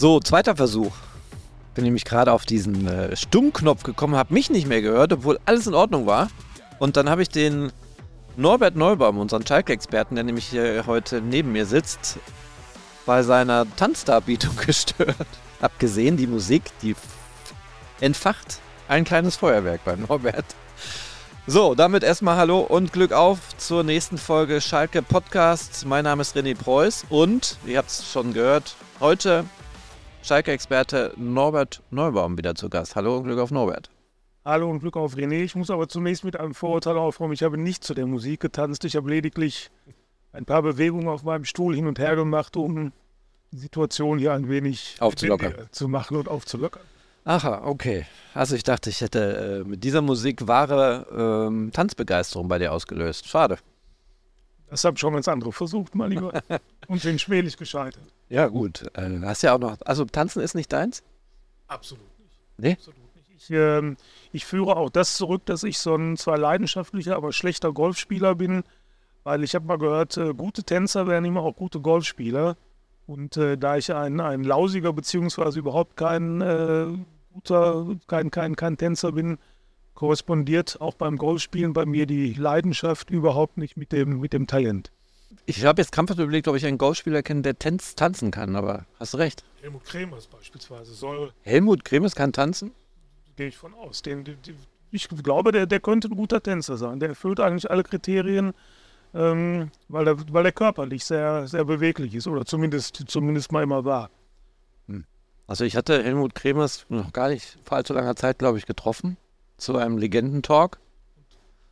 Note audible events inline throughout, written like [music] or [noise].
So, zweiter Versuch. Bin nämlich gerade auf diesen äh, Stummknopf gekommen, habe mich nicht mehr gehört, obwohl alles in Ordnung war. Und dann habe ich den Norbert Neubaum, unseren Schalke-Experten, der nämlich hier heute neben mir sitzt, bei seiner Tanzdarbietung [laughs] gestört. Abgesehen, die Musik, die entfacht ein kleines Feuerwerk beim Norbert. So, damit erstmal Hallo und Glück auf zur nächsten Folge Schalke Podcast. Mein Name ist René Preuß und, ihr habt es schon gehört, heute Schalke-Experte Norbert Neubaum wieder zu Gast. Hallo und Glück auf Norbert. Hallo und Glück auf René. Ich muss aber zunächst mit einem Vorurteil aufräumen. Ich habe nicht zu der Musik getanzt. Ich habe lediglich ein paar Bewegungen auf meinem Stuhl hin und her gemacht, um die Situation hier ein wenig aufzulockern zu machen und aufzulockern. Aha, okay. Also ich dachte, ich hätte äh, mit dieser Musik wahre ähm, Tanzbegeisterung bei dir ausgelöst. Schade. Das habe schon ganz andere versucht, mein Lieber. [laughs] und sind schwerlich gescheitert. Ja, gut. Äh, hast ja auch noch. Also tanzen ist nicht deins? Absolut nicht. Nee? Absolut nicht. Ich, äh, ich führe auch das zurück, dass ich so ein zwar leidenschaftlicher, aber schlechter Golfspieler bin, weil ich habe mal gehört, äh, gute Tänzer werden immer auch gute Golfspieler. Und äh, da ich ein, ein lausiger beziehungsweise überhaupt kein äh, guter, kein, kein, kein Tänzer bin, korrespondiert auch beim Golfspielen bei mir die Leidenschaft überhaupt nicht mit dem, mit dem Talent. Ich habe jetzt krampfhaft überlegt, ob ich einen Golfspieler kenne, der Tänz, tanzen kann, aber hast recht. Helmut Kremers beispielsweise soll. Helmut Kremers kann tanzen? Gehe ich von aus. Den, den, ich glaube, der, der könnte ein guter Tänzer sein. Der erfüllt eigentlich alle Kriterien ähm, weil, der, weil der körperlich sehr, sehr beweglich ist oder zumindest, zumindest mal immer war. Hm. Also ich hatte Helmut Kremers noch gar nicht vor allzu langer Zeit, glaube ich, getroffen zu einem Legendentalk.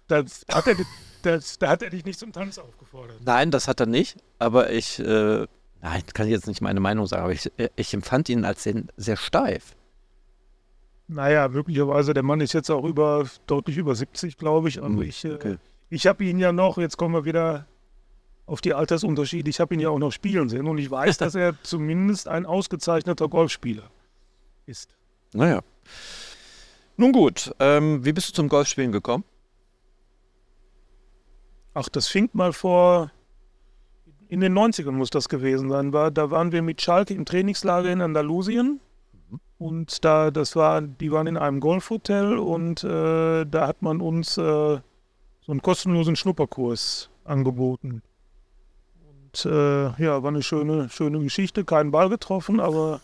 Das hat er, das, da hat er dich nicht zum Tanz aufgefordert. Nein, das hat er nicht. Aber ich, äh, nein, kann ich jetzt nicht meine Meinung sagen, aber ich, ich empfand ihn als sehr steif. Naja, möglicherweise, der Mann ist jetzt auch über, deutlich über 70, glaube ich. Aber hm, ich, äh, okay. Ich habe ihn ja noch, jetzt kommen wir wieder auf die Altersunterschiede, ich habe ihn ja auch noch spielen sehen und ich weiß, [laughs] dass er zumindest ein ausgezeichneter Golfspieler ist. Naja. Nun gut, ähm, wie bist du zum Golfspielen gekommen? Ach, das fing mal vor, in den 90ern muss das gewesen sein. War, da waren wir mit Schalke im Trainingslager in Andalusien. Mhm. Und da, das war, die waren in einem Golfhotel und äh, da hat man uns äh, so einen kostenlosen Schnupperkurs angeboten. Und äh, ja, war eine schöne, schöne Geschichte. Keinen Ball getroffen, aber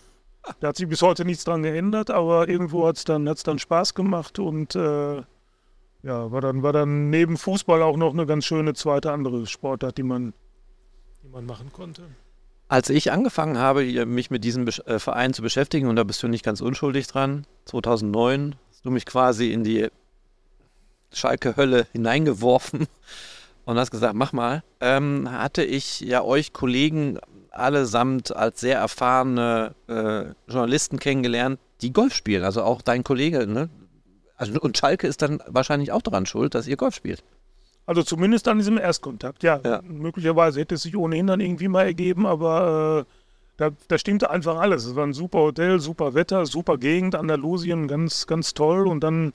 da hat sich bis heute nichts dran geändert. Aber irgendwo hat es dann, hat's dann Spaß gemacht und äh, ja, war dann, war dann neben Fußball auch noch eine ganz schöne zweite andere Sportart, die man, die man machen konnte. Als ich angefangen habe, mich mit diesem äh, Verein zu beschäftigen, und da bist du nicht ganz unschuldig dran, 2009, hast du mich quasi in die Schalke-Hölle hineingeworfen [laughs] und hast gesagt, mach mal, ähm, hatte ich ja euch Kollegen allesamt als sehr erfahrene äh, Journalisten kennengelernt, die Golf spielen. Also auch dein Kollege, ne? Also, und Schalke ist dann wahrscheinlich auch daran schuld, dass ihr Golf spielt. Also zumindest an diesem Erstkontakt, ja. ja. Möglicherweise hätte es sich ohnehin dann irgendwie mal ergeben, aber äh, da, da, stimmte einfach alles. Es war ein super Hotel, super Wetter, super Gegend, Andalusien, ganz, ganz toll. Und dann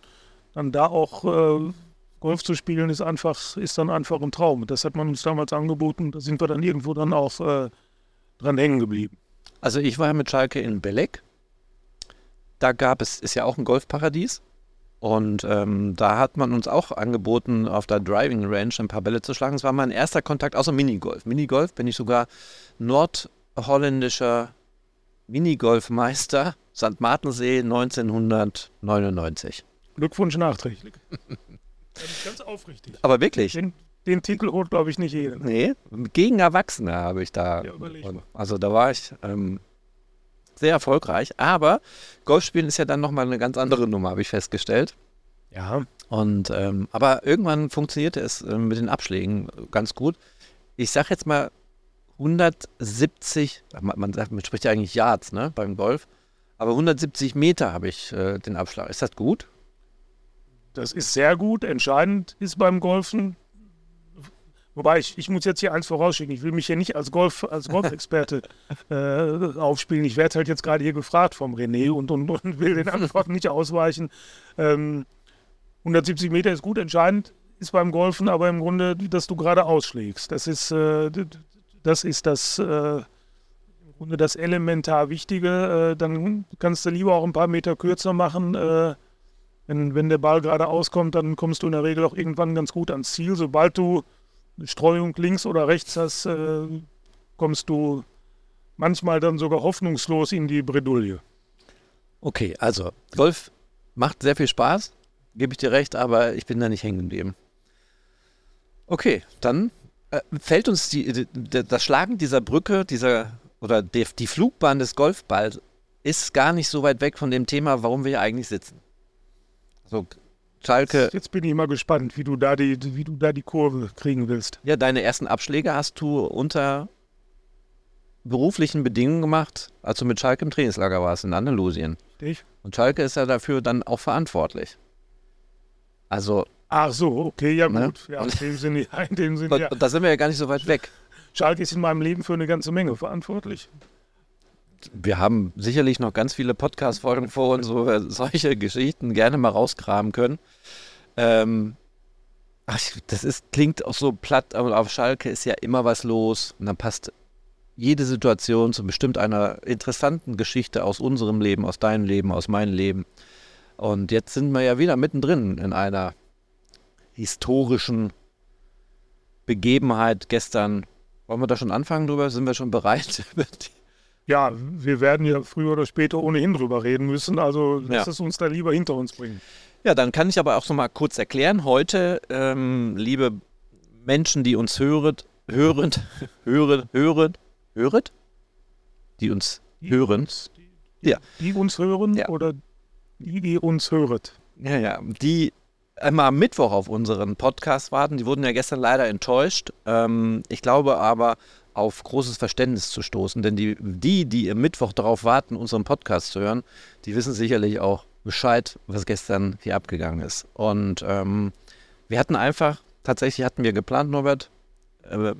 dann da auch äh, Golf zu spielen, ist einfach, ist dann einfach ein Traum. Das hat man uns damals angeboten. Da sind wir dann irgendwo dann auch äh, dran hängen geblieben. Also ich war ja mit Schalke in Belek. Da gab es, ist ja auch ein Golfparadies. Und ähm, da hat man uns auch angeboten, auf der Driving Range ein paar Bälle zu schlagen. Das war mein erster Kontakt, außer Minigolf. Minigolf bin ich sogar nordholländischer Minigolfmeister, St. Martensee 1999. Glückwunsch nachträglich. ganz aufrichtig. Aber wirklich? Den, den Titel holt, glaube ich, nicht jeder. Nee, gegen Erwachsene habe ich da. Ja, also da war ich ähm, sehr erfolgreich. Aber Golfspielen ist ja dann nochmal eine ganz andere Nummer, habe ich festgestellt. Ja. Und ähm, aber irgendwann funktionierte es äh, mit den Abschlägen ganz gut. Ich sage jetzt mal 170, man, sagt, man spricht ja eigentlich Yards, ne, beim Golf. Aber 170 Meter habe ich äh, den Abschlag. Ist das gut? Das ist sehr gut. Entscheidend ist beim Golfen, Wobei ich, ich muss jetzt hier eins vorausschicken. Ich will mich hier nicht als Golf, als Golfexperte [laughs] äh, aufspielen. Ich werde halt jetzt gerade hier gefragt vom René und, und, und will den Antworten nicht ausweichen. Ähm, 170 Meter ist gut, entscheidend ist beim Golfen, aber im Grunde, dass du gerade ausschlägst. Das ist, äh, das ist das, äh, Grunde das elementar Wichtige. Äh, dann kannst du lieber auch ein paar Meter kürzer machen. Äh, wenn, wenn der Ball gerade auskommt, dann kommst du in der Regel auch irgendwann ganz gut ans Ziel. Sobald du Streuung links oder rechts hast, äh, kommst du manchmal dann sogar hoffnungslos in die Bredouille. Okay, also Golf macht sehr viel Spaß, gebe ich dir recht, aber ich bin da nicht hängen geblieben. Okay, dann äh, fällt uns die, die, das Schlagen dieser Brücke, dieser oder die, die Flugbahn des Golfballs ist gar nicht so weit weg von dem Thema, warum wir hier eigentlich sitzen. Also Schalke. Jetzt bin ich mal gespannt, wie du da die, wie du da die Kurve kriegen willst. Ja, deine ersten Abschläge hast du unter beruflichen Bedingungen gemacht, als du mit Schalke im Trainingslager warst in Andalusien. Dich? Und Schalke ist ja dafür dann auch verantwortlich. Also. Ach so, okay, ja ne? gut. Ja, in dem Sinne, in dem Sinne, ja. Da sind wir ja gar nicht so weit weg. Schalke ist in meinem Leben für eine ganze Menge verantwortlich. Wir haben sicherlich noch ganz viele Podcast-Folgen vor uns, wo wir solche Geschichten gerne mal rausgraben können. Ähm, ach, das ist, klingt auch so platt, aber auf Schalke ist ja immer was los. Und dann passt jede Situation zu bestimmt einer interessanten Geschichte aus unserem Leben, aus deinem Leben, aus meinem Leben. Und jetzt sind wir ja wieder mittendrin in einer historischen Begebenheit gestern wollen wir da schon anfangen drüber? Sind wir schon bereit? [laughs] ja, wir werden ja früher oder später ohnehin drüber reden müssen. Also lass ja. es uns da lieber hinter uns bringen. Ja, dann kann ich aber auch noch mal kurz erklären. Heute, ähm, liebe Menschen, die uns höret, hörend, [laughs] hören, hören, höret, die uns die hören. Uns, die, ja. die uns hören ja. oder die, die uns höret. Ja, ja, die einmal am Mittwoch auf unseren Podcast warten. Die wurden ja gestern leider enttäuscht. Ähm, ich glaube aber, auf großes Verständnis zu stoßen, denn die, die, die am Mittwoch darauf warten, unseren Podcast zu hören, die wissen sicherlich auch Bescheid, was gestern hier abgegangen ist. Und ähm, wir hatten einfach, tatsächlich hatten wir geplant, Norbert, äh,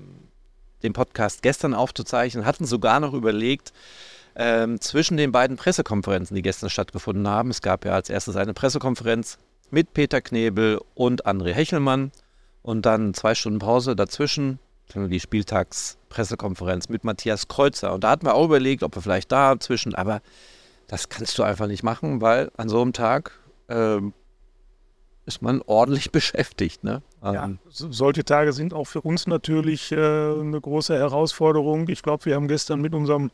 den Podcast gestern aufzuzeichnen, hatten sogar noch überlegt, ähm, zwischen den beiden Pressekonferenzen, die gestern stattgefunden haben. Es gab ja als erstes eine Pressekonferenz mit Peter Knebel und André Hechelmann und dann zwei Stunden Pause dazwischen, die Spieltagspressekonferenz mit Matthias Kreuzer. Und da hatten wir auch überlegt, ob wir vielleicht dazwischen, aber das kannst du einfach nicht machen, weil an so einem Tag äh, ist man ordentlich [laughs] beschäftigt. Ne? Ja, ähm, solche Tage sind auch für uns natürlich äh, eine große Herausforderung. Ich glaube, wir haben gestern mit unserem,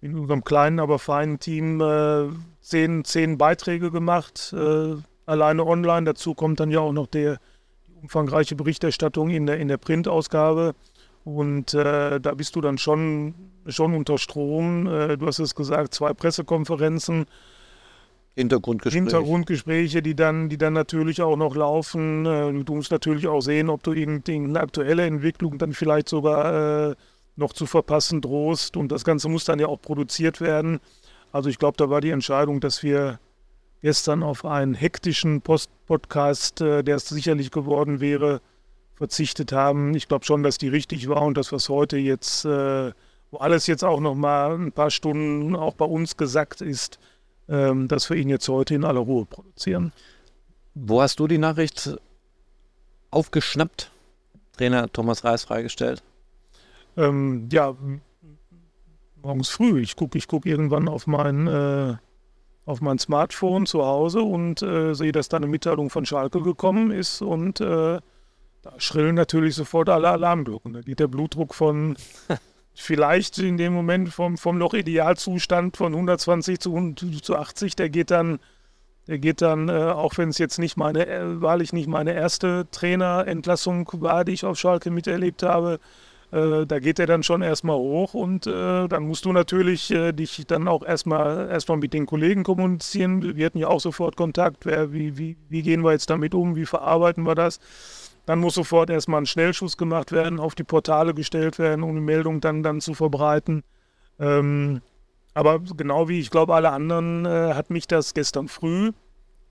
mit unserem kleinen, aber feinen Team äh, zehn, zehn Beiträge gemacht äh, alleine online. Dazu kommt dann ja auch noch der, umfangreiche Berichterstattung in der, in der Printausgabe. Und äh, da bist du dann schon, schon unter Strom. Äh, du hast es gesagt, zwei Pressekonferenzen. Hintergrundgespräche. Hintergrundgespräche, die dann, die dann natürlich auch noch laufen. Äh, du musst natürlich auch sehen, ob du irgendeine aktuelle Entwicklung dann vielleicht sogar äh, noch zu verpassen drohst. Und das Ganze muss dann ja auch produziert werden. Also ich glaube, da war die Entscheidung, dass wir gestern auf einen hektischen Post-Podcast, äh, der es sicherlich geworden wäre, verzichtet haben. Ich glaube schon, dass die richtig war und das, was heute jetzt, äh, wo alles jetzt auch noch mal ein paar Stunden auch bei uns gesagt ist, ähm, dass wir ihn jetzt heute in aller Ruhe produzieren. Wo hast du die Nachricht aufgeschnappt? Trainer Thomas Reis freigestellt? Ähm, ja, morgens früh. Ich gucke ich guck irgendwann auf mein äh, auf mein Smartphone zu Hause und äh, sehe, dass da eine Mitteilung von Schalke gekommen ist und äh, da schrillen natürlich sofort alle Alarmglocken. Da geht der Blutdruck von [laughs] vielleicht in dem Moment vom, vom noch Idealzustand von 120 zu, zu 80, der geht dann, der geht dann, äh, auch wenn es jetzt nicht meine, äh, wahrlich nicht meine erste Trainerentlassung war, die ich auf Schalke miterlebt habe, äh, da geht er dann schon erstmal hoch und äh, dann musst du natürlich äh, dich dann auch erstmal erstmal mit den Kollegen kommunizieren. Wir hatten ja auch sofort Kontakt. Wer, wie, wie, wie gehen wir jetzt damit um? Wie verarbeiten wir das? Dann muss sofort erstmal ein Schnellschuss gemacht werden, auf die Portale gestellt werden, um die Meldung dann, dann zu verbreiten. Ähm, aber genau wie ich glaube, alle anderen äh, hat mich das gestern früh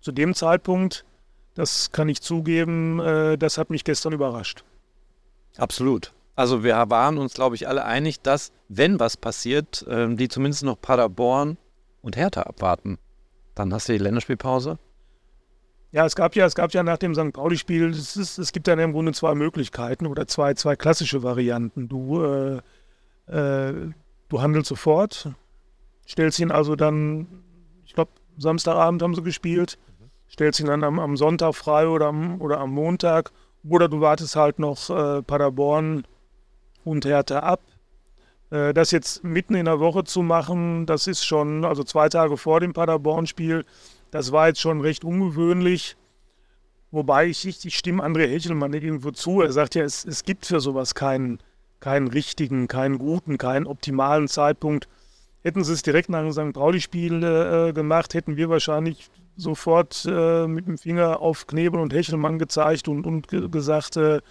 zu dem Zeitpunkt, das kann ich zugeben, äh, das hat mich gestern überrascht. Absolut. Also wir waren uns, glaube ich, alle einig, dass, wenn was passiert, äh, die zumindest noch Paderborn und Hertha abwarten. Dann hast du die Länderspielpause. Ja, es gab ja, es gab ja nach dem St. Pauli-Spiel, es, es gibt ja im Grunde zwei Möglichkeiten oder zwei, zwei klassische Varianten. Du, äh, äh, du handelst sofort, stellst ihn also dann, ich glaube, Samstagabend haben sie gespielt, stellst ihn dann am, am Sonntag frei oder am, oder am Montag oder du wartest halt noch äh, Paderborn und Hertha ab. Äh, das jetzt mitten in der Woche zu machen, das ist schon, also zwei Tage vor dem Paderborn-Spiel, das war jetzt schon recht ungewöhnlich. Wobei ich, ich, ich stimme André Hechelmann irgendwo zu. Er sagt ja, es, es gibt für sowas keinen, keinen richtigen, keinen guten, keinen optimalen Zeitpunkt. Hätten sie es direkt nach dem St. Pauli-Spiel äh, gemacht, hätten wir wahrscheinlich sofort äh, mit dem Finger auf Knebel und Hechelmann gezeigt und, und ge gesagt, äh,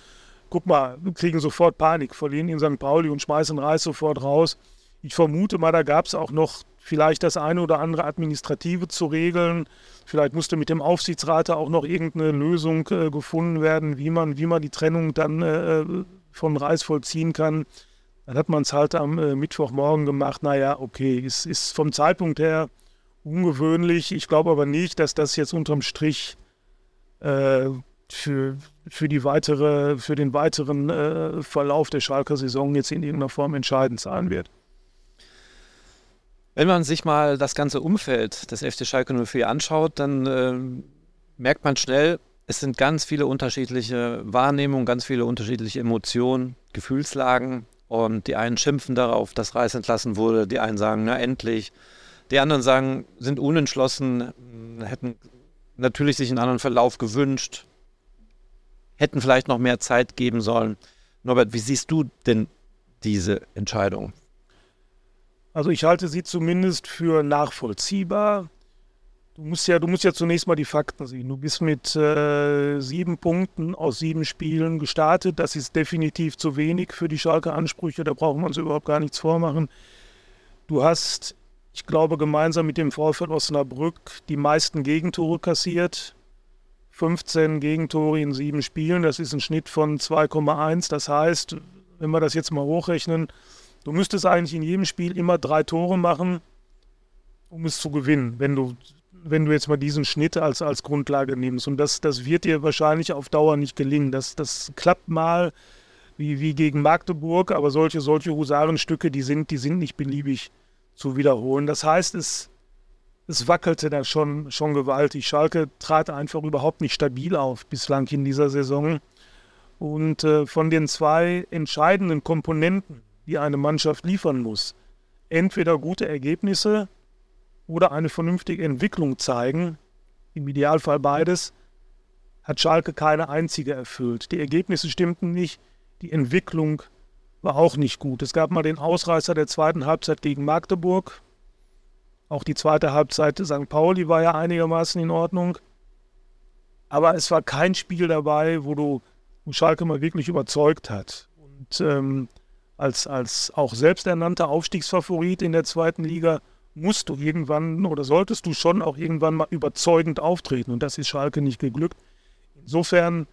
guck mal, wir kriegen sofort Panik, verlieren in St. Pauli und schmeißen Reis sofort raus. Ich vermute mal, da gab es auch noch vielleicht das eine oder andere Administrative zu regeln. Vielleicht musste mit dem Aufsichtsrat auch noch irgendeine Lösung äh, gefunden werden, wie man, wie man die Trennung dann äh, von Reis vollziehen kann. Dann hat man es halt am äh, Mittwochmorgen gemacht. Naja, okay, es ist vom Zeitpunkt her ungewöhnlich. Ich glaube aber nicht, dass das jetzt unterm Strich äh, für, für, die weitere, für den weiteren äh, Verlauf der Schalker Saison jetzt in irgendeiner Form entscheidend sein wird. Wenn man sich mal das ganze Umfeld des FC Schalke 04 anschaut, dann äh, merkt man schnell, es sind ganz viele unterschiedliche Wahrnehmungen, ganz viele unterschiedliche Emotionen, Gefühlslagen. Und die einen schimpfen darauf, dass Reis entlassen wurde, die einen sagen, na endlich. Die anderen sagen, sind unentschlossen, hätten natürlich sich einen anderen Verlauf gewünscht hätten vielleicht noch mehr Zeit geben sollen. Norbert, wie siehst du denn diese Entscheidung? Also ich halte sie zumindest für nachvollziehbar. Du musst ja, du musst ja zunächst mal die Fakten sehen. Du bist mit äh, sieben Punkten aus sieben Spielen gestartet. Das ist definitiv zu wenig für die Schalke Ansprüche. Da brauchen wir uns überhaupt gar nichts vormachen. Du hast, ich glaube, gemeinsam mit dem VfL Osnabrück die meisten Gegentore kassiert. 15 Gegentore in sieben Spielen. Das ist ein Schnitt von 2,1. Das heißt, wenn wir das jetzt mal hochrechnen, du müsstest eigentlich in jedem Spiel immer drei Tore machen, um es zu gewinnen, wenn du, wenn du jetzt mal diesen Schnitt als, als Grundlage nimmst. Und das, das wird dir wahrscheinlich auf Dauer nicht gelingen. Das, das klappt mal wie, wie gegen Magdeburg, aber solche, solche Husarenstücke, die sind, die sind nicht beliebig zu wiederholen. Das heißt, es es wackelte da schon, schon gewaltig. Schalke trat einfach überhaupt nicht stabil auf bislang in dieser Saison. Und äh, von den zwei entscheidenden Komponenten, die eine Mannschaft liefern muss, entweder gute Ergebnisse oder eine vernünftige Entwicklung zeigen, im Idealfall beides, hat Schalke keine einzige erfüllt. Die Ergebnisse stimmten nicht, die Entwicklung war auch nicht gut. Es gab mal den Ausreißer der zweiten Halbzeit gegen Magdeburg, auch die zweite Halbzeit St. Pauli war ja einigermaßen in Ordnung. Aber es war kein Spiel dabei, wo du wo Schalke mal wirklich überzeugt hat. Und ähm, als, als auch selbsternannter Aufstiegsfavorit in der zweiten Liga musst du irgendwann oder solltest du schon auch irgendwann mal überzeugend auftreten. Und das ist Schalke nicht geglückt. Insofern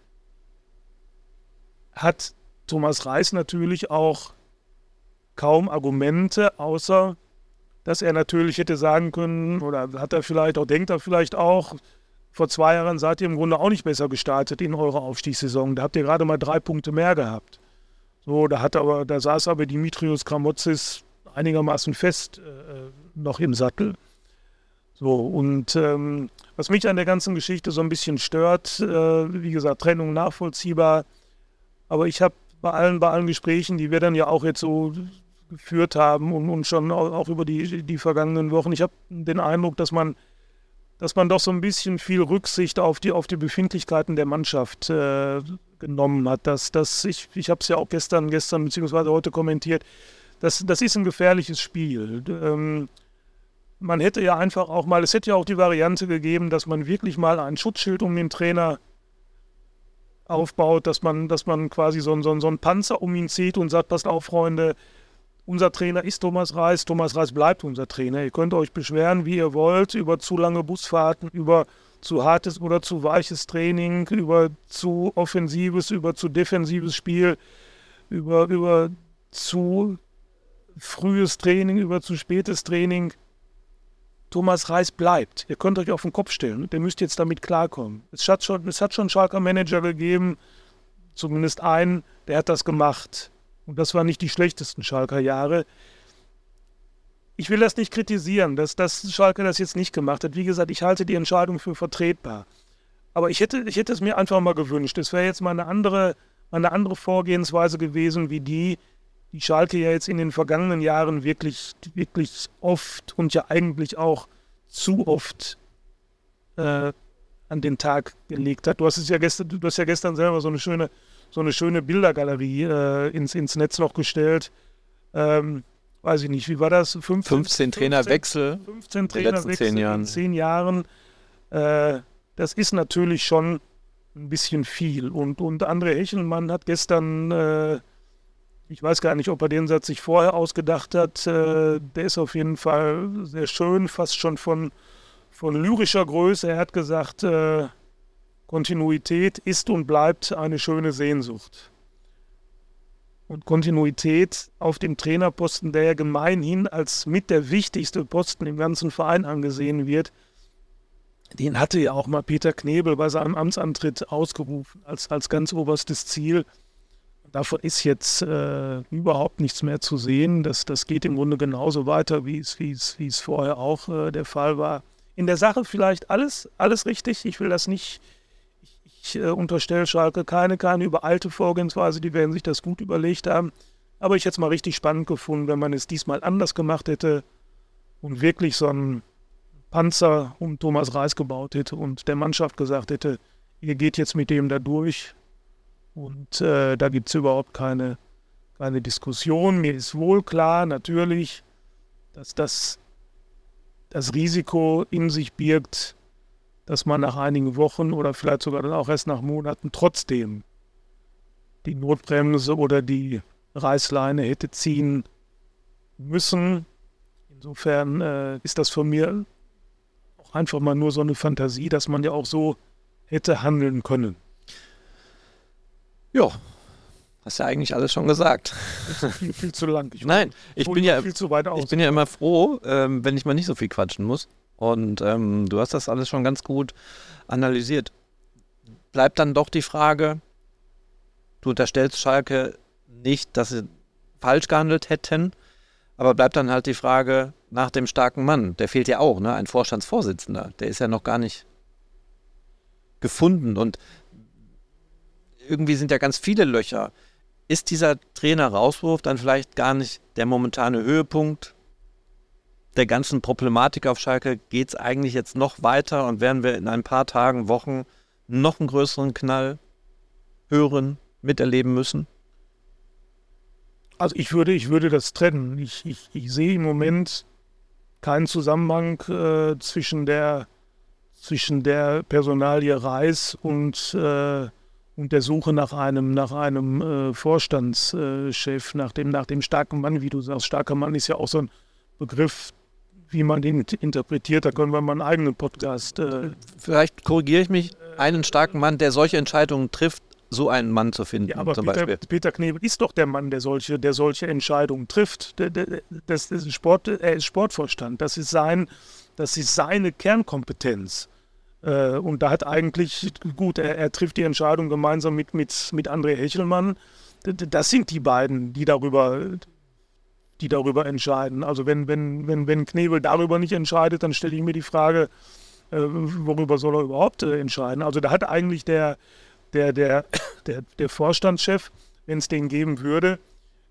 hat Thomas Reis natürlich auch kaum Argumente, außer dass er natürlich hätte sagen können, oder hat er vielleicht auch, denkt er vielleicht auch, vor zwei Jahren seid ihr im Grunde auch nicht besser gestartet in eurer Aufstiegssaison. Da habt ihr gerade mal drei Punkte mehr gehabt. So, da hat aber, da saß aber Dimitrios Kramotzis einigermaßen fest äh, noch im Sattel. So, und ähm, was mich an der ganzen Geschichte so ein bisschen stört, äh, wie gesagt, Trennung nachvollziehbar, aber ich habe bei allen, bei allen Gesprächen, die wir dann ja auch jetzt so geführt haben und, und schon auch über die, die vergangenen Wochen. Ich habe den Eindruck, dass man, dass man doch so ein bisschen viel Rücksicht auf die, auf die Befindlichkeiten der Mannschaft äh, genommen hat. Dass, dass ich ich habe es ja auch gestern, gestern bzw. heute kommentiert, das, das ist ein gefährliches Spiel. Ähm, man hätte ja einfach auch mal, es hätte ja auch die Variante gegeben, dass man wirklich mal ein Schutzschild um den Trainer aufbaut, dass man, dass man quasi so, so, so einen Panzer um ihn zieht und sagt, passt auf, Freunde, unser Trainer ist Thomas Reis. Thomas Reis bleibt unser Trainer. Ihr könnt euch beschweren, wie ihr wollt, über zu lange Busfahrten, über zu hartes oder zu weiches Training, über zu offensives, über zu defensives Spiel, über, über zu frühes Training, über zu spätes Training. Thomas Reis bleibt. Ihr könnt euch auf den Kopf stellen. Der müsst jetzt damit klarkommen. Es hat schon, es hat schon Schalker Manager gegeben, zumindest einen, der hat das gemacht. Und das waren nicht die schlechtesten Schalker Jahre. ich will das nicht kritisieren, dass, dass Schalke das jetzt nicht gemacht hat. Wie gesagt, ich halte die Entscheidung für vertretbar. Aber ich hätte, ich hätte es mir einfach mal gewünscht. Es wäre jetzt mal eine andere, eine andere Vorgehensweise gewesen, wie die, die Schalke ja jetzt in den vergangenen Jahren wirklich, wirklich oft und ja eigentlich auch zu oft äh, an den Tag gelegt hat. Du hast es ja gestern, du hast ja gestern selber so eine schöne, so eine schöne Bildergalerie äh, ins, ins Netz noch gestellt. Ähm, weiß ich nicht, wie war das? 15, 15 Trainerwechsel 15 Trainerwechsel in, in zehn Jahren. Äh, das ist natürlich schon ein bisschen viel. Und, und André Hechelmann hat gestern, äh, ich weiß gar nicht, ob er den Satz sich vorher ausgedacht hat, äh, der ist auf jeden Fall sehr schön, fast schon von, von lyrischer Größe. Er hat gesagt, äh, Kontinuität ist und bleibt eine schöne Sehnsucht. Und Kontinuität auf dem Trainerposten, der ja gemeinhin als mit der wichtigste Posten im ganzen Verein angesehen wird, den hatte ja auch mal Peter Knebel bei seinem Amtsantritt ausgerufen als, als ganz oberstes Ziel. Davon ist jetzt äh, überhaupt nichts mehr zu sehen. Das, das geht im Grunde genauso weiter, wie es, wie es, wie es vorher auch äh, der Fall war. In der Sache vielleicht alles, alles richtig. Ich will das nicht, ich, ich äh, unterstelle Schalke keine, keine überalte Vorgehensweise. Die werden sich das gut überlegt haben. Aber ich hätte es mal richtig spannend gefunden, wenn man es diesmal anders gemacht hätte und wirklich so ein Panzer um Thomas Reis gebaut hätte und der Mannschaft gesagt hätte, ihr geht jetzt mit dem da durch. Und äh, da gibt es überhaupt keine, keine Diskussion. Mir ist wohl klar, natürlich, dass das das Risiko in sich birgt, dass man nach einigen Wochen oder vielleicht sogar dann auch erst nach Monaten trotzdem die Notbremse oder die Reißleine hätte ziehen müssen. Insofern äh, ist das von mir einfach mal nur so eine Fantasie, dass man ja auch so hätte handeln können. Ja, hast ja eigentlich alles schon gesagt. Viel, viel zu lang. Ich Nein, ich bin ja. Ich bin ja immer froh, ähm, wenn ich mal nicht so viel quatschen muss. Und ähm, du hast das alles schon ganz gut analysiert. Bleibt dann doch die Frage, du unterstellst Schalke nicht, dass sie falsch gehandelt hätten, aber bleibt dann halt die Frage nach dem starken Mann. Der fehlt ja auch, ne? Ein Vorstandsvorsitzender. Der ist ja noch gar nicht gefunden. Und irgendwie sind ja ganz viele Löcher. Ist dieser Trainer-Rauswurf dann vielleicht gar nicht der momentane Höhepunkt der ganzen Problematik auf Schalke? Geht es eigentlich jetzt noch weiter und werden wir in ein paar Tagen, Wochen noch einen größeren Knall hören, miterleben müssen? Also ich würde, ich würde das trennen. Ich, ich, ich sehe im Moment keinen Zusammenhang äh, zwischen, der, zwischen der Personalie Reis und, äh, und der Suche nach einem, nach einem äh, Vorstandschef, nach dem, nach dem starken Mann, wie du sagst. Starker Mann ist ja auch so ein Begriff, wie man den interpretiert. Da können wir mal einen eigenen Podcast. Äh, Vielleicht korrigiere ich mich. Einen starken Mann, der solche Entscheidungen trifft, so einen Mann zu finden. Ja, aber zum Peter, Beispiel. Peter Knebel ist doch der Mann, der solche, der solche Entscheidungen trifft. Das ist Sport, er ist Sportvorstand. Das ist sein, das ist seine Kernkompetenz. Äh, und da hat eigentlich, gut, er, er trifft die Entscheidung gemeinsam mit, mit, mit André Hechelmann. Das sind die beiden, die darüber, die darüber entscheiden. Also wenn, wenn, wenn, wenn Knebel darüber nicht entscheidet, dann stelle ich mir die Frage, äh, worüber soll er überhaupt äh, entscheiden? Also da hat eigentlich der, der, der, [coughs] der, der Vorstandschef, wenn es den geben würde,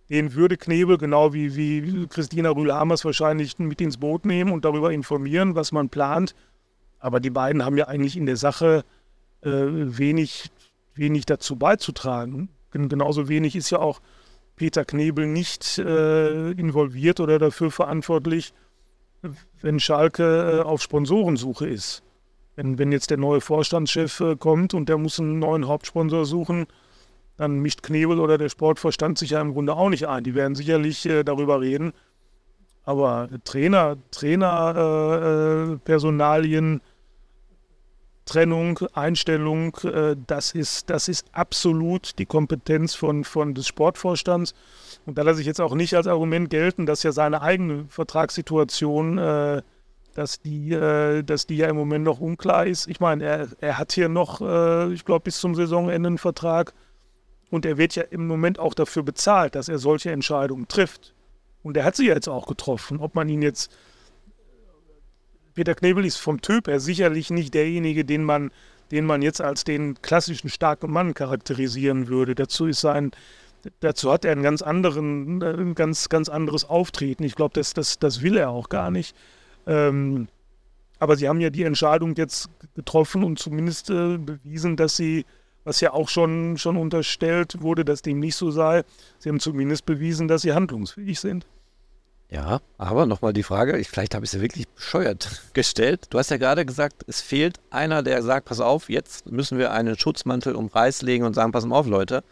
den würde Knebel genau wie, wie Christina Rühl-Hamers wahrscheinlich mit ins Boot nehmen und darüber informieren, was man plant. Aber die beiden haben ja eigentlich in der Sache äh, wenig, wenig dazu beizutragen. Genauso wenig ist ja auch Peter Knebel nicht äh, involviert oder dafür verantwortlich, wenn Schalke äh, auf Sponsorensuche ist. Wenn, wenn jetzt der neue Vorstandschef äh, kommt und der muss einen neuen Hauptsponsor suchen, dann mischt Knebel oder der Sportvorstand sich ja im Grunde auch nicht ein. Die werden sicherlich äh, darüber reden. Aber Trainer, Trainer, äh, äh Trennung, Einstellung, äh, das, ist, das ist absolut die Kompetenz von, von des Sportvorstands. Und da lasse ich jetzt auch nicht als Argument gelten, dass ja seine eigene Vertragssituation äh, dass die, äh, dass die ja im Moment noch unklar ist. Ich meine, er, er hat hier noch, äh, ich glaube, bis zum Saisonende einen Vertrag und er wird ja im Moment auch dafür bezahlt, dass er solche Entscheidungen trifft. Und er hat sie jetzt auch getroffen. Ob man ihn jetzt. Peter Knebel ist vom Typ her sicherlich nicht derjenige, den man, den man jetzt als den klassischen starken Mann charakterisieren würde. Dazu ist sein, dazu hat er einen ganz anderen, ein ganz, ganz anderes Auftreten. Ich glaube, das, das, das will er auch gar nicht. Ähm, aber sie haben ja die Entscheidung jetzt getroffen und zumindest äh, bewiesen, dass sie, was ja auch schon, schon unterstellt wurde, dass dem nicht so sei, sie haben zumindest bewiesen, dass sie handlungsfähig sind. Ja, aber nochmal die Frage, ich, vielleicht habe ich sie wirklich bescheuert gestellt. Du hast ja gerade gesagt, es fehlt einer, der sagt, pass auf, jetzt müssen wir einen Schutzmantel um Reis legen und sagen, pass auf, Leute,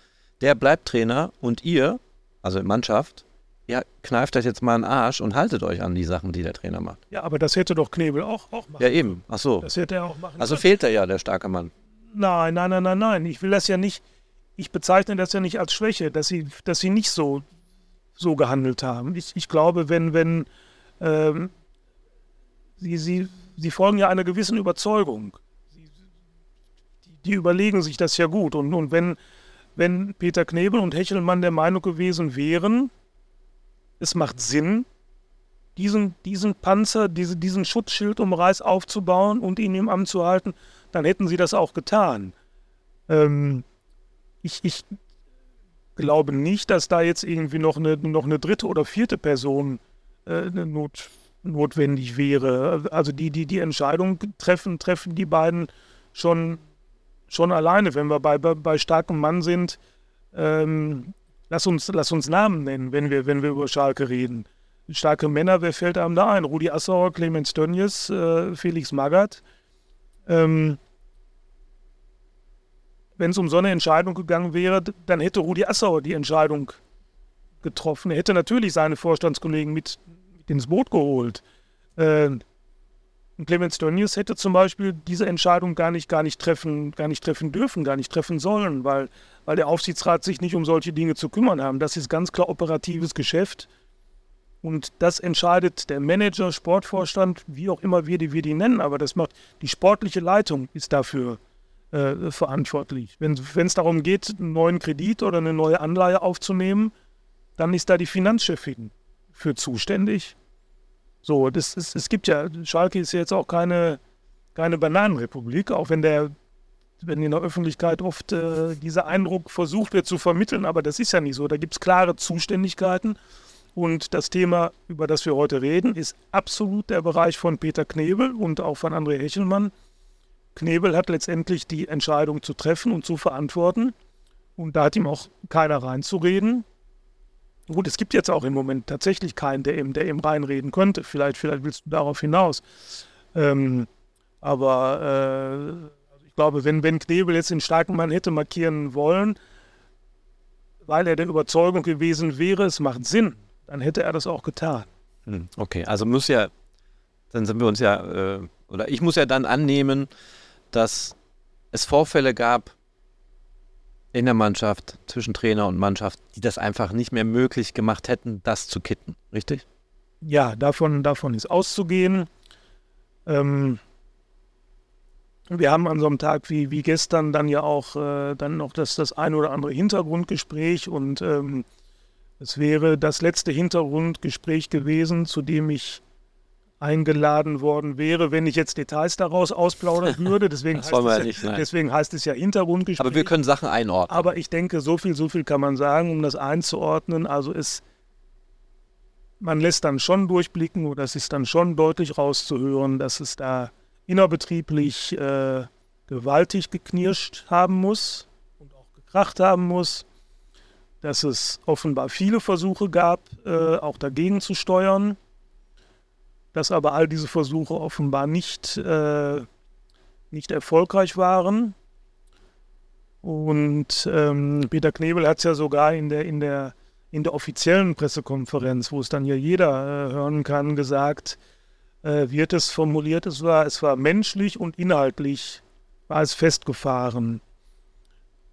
der bleibt Trainer und ihr, also Mannschaft, ja, kneift euch jetzt mal einen Arsch und haltet euch an die Sachen, die der Trainer macht. Ja, aber das hätte doch Knebel auch, auch machen. Ja, eben. Ach so. Das hätte er auch machen Also können. fehlt er ja, der starke Mann. Nein, nein, nein, nein, nein. Ich will das ja nicht, ich bezeichne das ja nicht als Schwäche, dass sie, dass sie nicht so, so gehandelt haben. Ich, ich glaube, wenn, wenn, ähm, sie, sie, sie folgen ja einer gewissen Überzeugung. Die, die überlegen sich das ja gut. Und, und wenn, wenn Peter Knebel und Hechelmann der Meinung gewesen wären, es macht Sinn, diesen, diesen Panzer, diese, diesen Schutzschild um Reis aufzubauen und ihn im Amt zu halten, dann hätten sie das auch getan. Ähm, ich, ich glaube nicht, dass da jetzt irgendwie noch eine, noch eine dritte oder vierte Person äh, not, notwendig wäre. Also die, die, die Entscheidung treffen, treffen die beiden schon, schon alleine, wenn wir bei, bei, bei starkem Mann sind. Ähm, Lass uns, lass uns Namen nennen, wenn wir, wenn wir über Schalke reden. Starke Männer, wer fällt einem da ein? Rudi Assauer, Clemens Tönnies, äh, Felix Magath. Ähm, wenn es um so eine Entscheidung gegangen wäre, dann hätte Rudi Assauer die Entscheidung getroffen. Er hätte natürlich seine Vorstandskollegen mit, mit ins Boot geholt. Äh, Clemens Tönnies hätte zum Beispiel diese Entscheidung gar nicht, gar nicht treffen, gar nicht treffen dürfen, gar nicht treffen sollen, weil weil der Aufsichtsrat sich nicht um solche Dinge zu kümmern haben. Das ist ganz klar operatives Geschäft. Und das entscheidet der Manager, Sportvorstand, wie auch immer wir die, wir die nennen. Aber das macht die sportliche Leitung ist dafür äh, verantwortlich. Wenn es darum geht, einen neuen Kredit oder eine neue Anleihe aufzunehmen, dann ist da die Finanzchefin für zuständig. So, das ist, es gibt ja, Schalke ist jetzt auch keine, keine Bananenrepublik, auch wenn der wenn in der Öffentlichkeit oft äh, dieser Eindruck versucht wird zu vermitteln, aber das ist ja nicht so. Da gibt es klare Zuständigkeiten. Und das Thema, über das wir heute reden, ist absolut der Bereich von Peter Knebel und auch von André Hechelmann. Knebel hat letztendlich die Entscheidung zu treffen und zu verantworten. Und da hat ihm auch keiner reinzureden. Gut, es gibt jetzt auch im Moment tatsächlich keinen, der ihm, der ihm reinreden könnte. Vielleicht, vielleicht willst du darauf hinaus. Ähm, aber äh, glaube, wenn, wenn Knebel jetzt den starken Mann hätte markieren wollen, weil er der Überzeugung gewesen wäre, es macht Sinn, dann hätte er das auch getan. Hm, okay, also muss ja, dann sind wir uns ja, äh, oder ich muss ja dann annehmen, dass es Vorfälle gab in der Mannschaft, zwischen Trainer und Mannschaft, die das einfach nicht mehr möglich gemacht hätten, das zu kitten, richtig? Ja, davon, davon ist auszugehen. Ähm, wir haben an so einem Tag wie, wie gestern dann ja auch äh, dann noch das, das ein oder andere Hintergrundgespräch und ähm, es wäre das letzte Hintergrundgespräch gewesen, zu dem ich eingeladen worden wäre, wenn ich jetzt Details daraus ausplaudern [laughs] würde. Deswegen, heißt, es ja, nicht, deswegen heißt es ja Hintergrundgespräch. Aber wir können Sachen einordnen. Aber ich denke, so viel, so viel kann man sagen, um das einzuordnen. Also es, man lässt dann schon durchblicken oder es ist dann schon deutlich rauszuhören, dass es da innerbetrieblich äh, gewaltig geknirscht haben muss und auch gekracht haben muss, dass es offenbar viele Versuche gab, äh, auch dagegen zu steuern, dass aber all diese Versuche offenbar nicht, äh, nicht erfolgreich waren. Und ähm, Peter Knebel hat es ja sogar in der, in, der, in der offiziellen Pressekonferenz, wo es dann ja jeder äh, hören kann, gesagt, äh, wird es formuliert, es war, es war menschlich und inhaltlich war es festgefahren.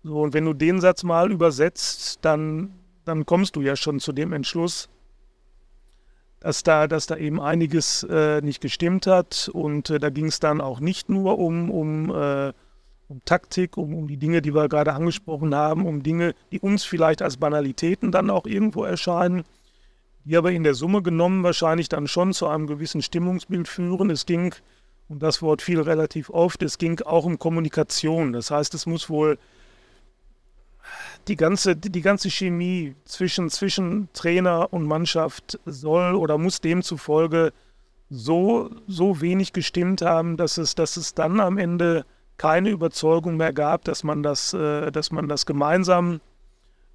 So, und wenn du den Satz mal übersetzt, dann, dann kommst du ja schon zu dem Entschluss, dass da, dass da eben einiges äh, nicht gestimmt hat. Und äh, da ging es dann auch nicht nur um, um, äh, um Taktik, um, um die Dinge, die wir gerade angesprochen haben, um Dinge, die uns vielleicht als Banalitäten dann auch irgendwo erscheinen, die aber in der Summe genommen wahrscheinlich dann schon zu einem gewissen Stimmungsbild führen. Es ging, und das Wort fiel relativ oft, es ging auch um Kommunikation. Das heißt, es muss wohl die ganze, die ganze Chemie zwischen, zwischen Trainer und Mannschaft soll oder muss demzufolge so, so wenig gestimmt haben, dass es, dass es dann am Ende keine Überzeugung mehr gab, dass man das, äh, dass man das gemeinsam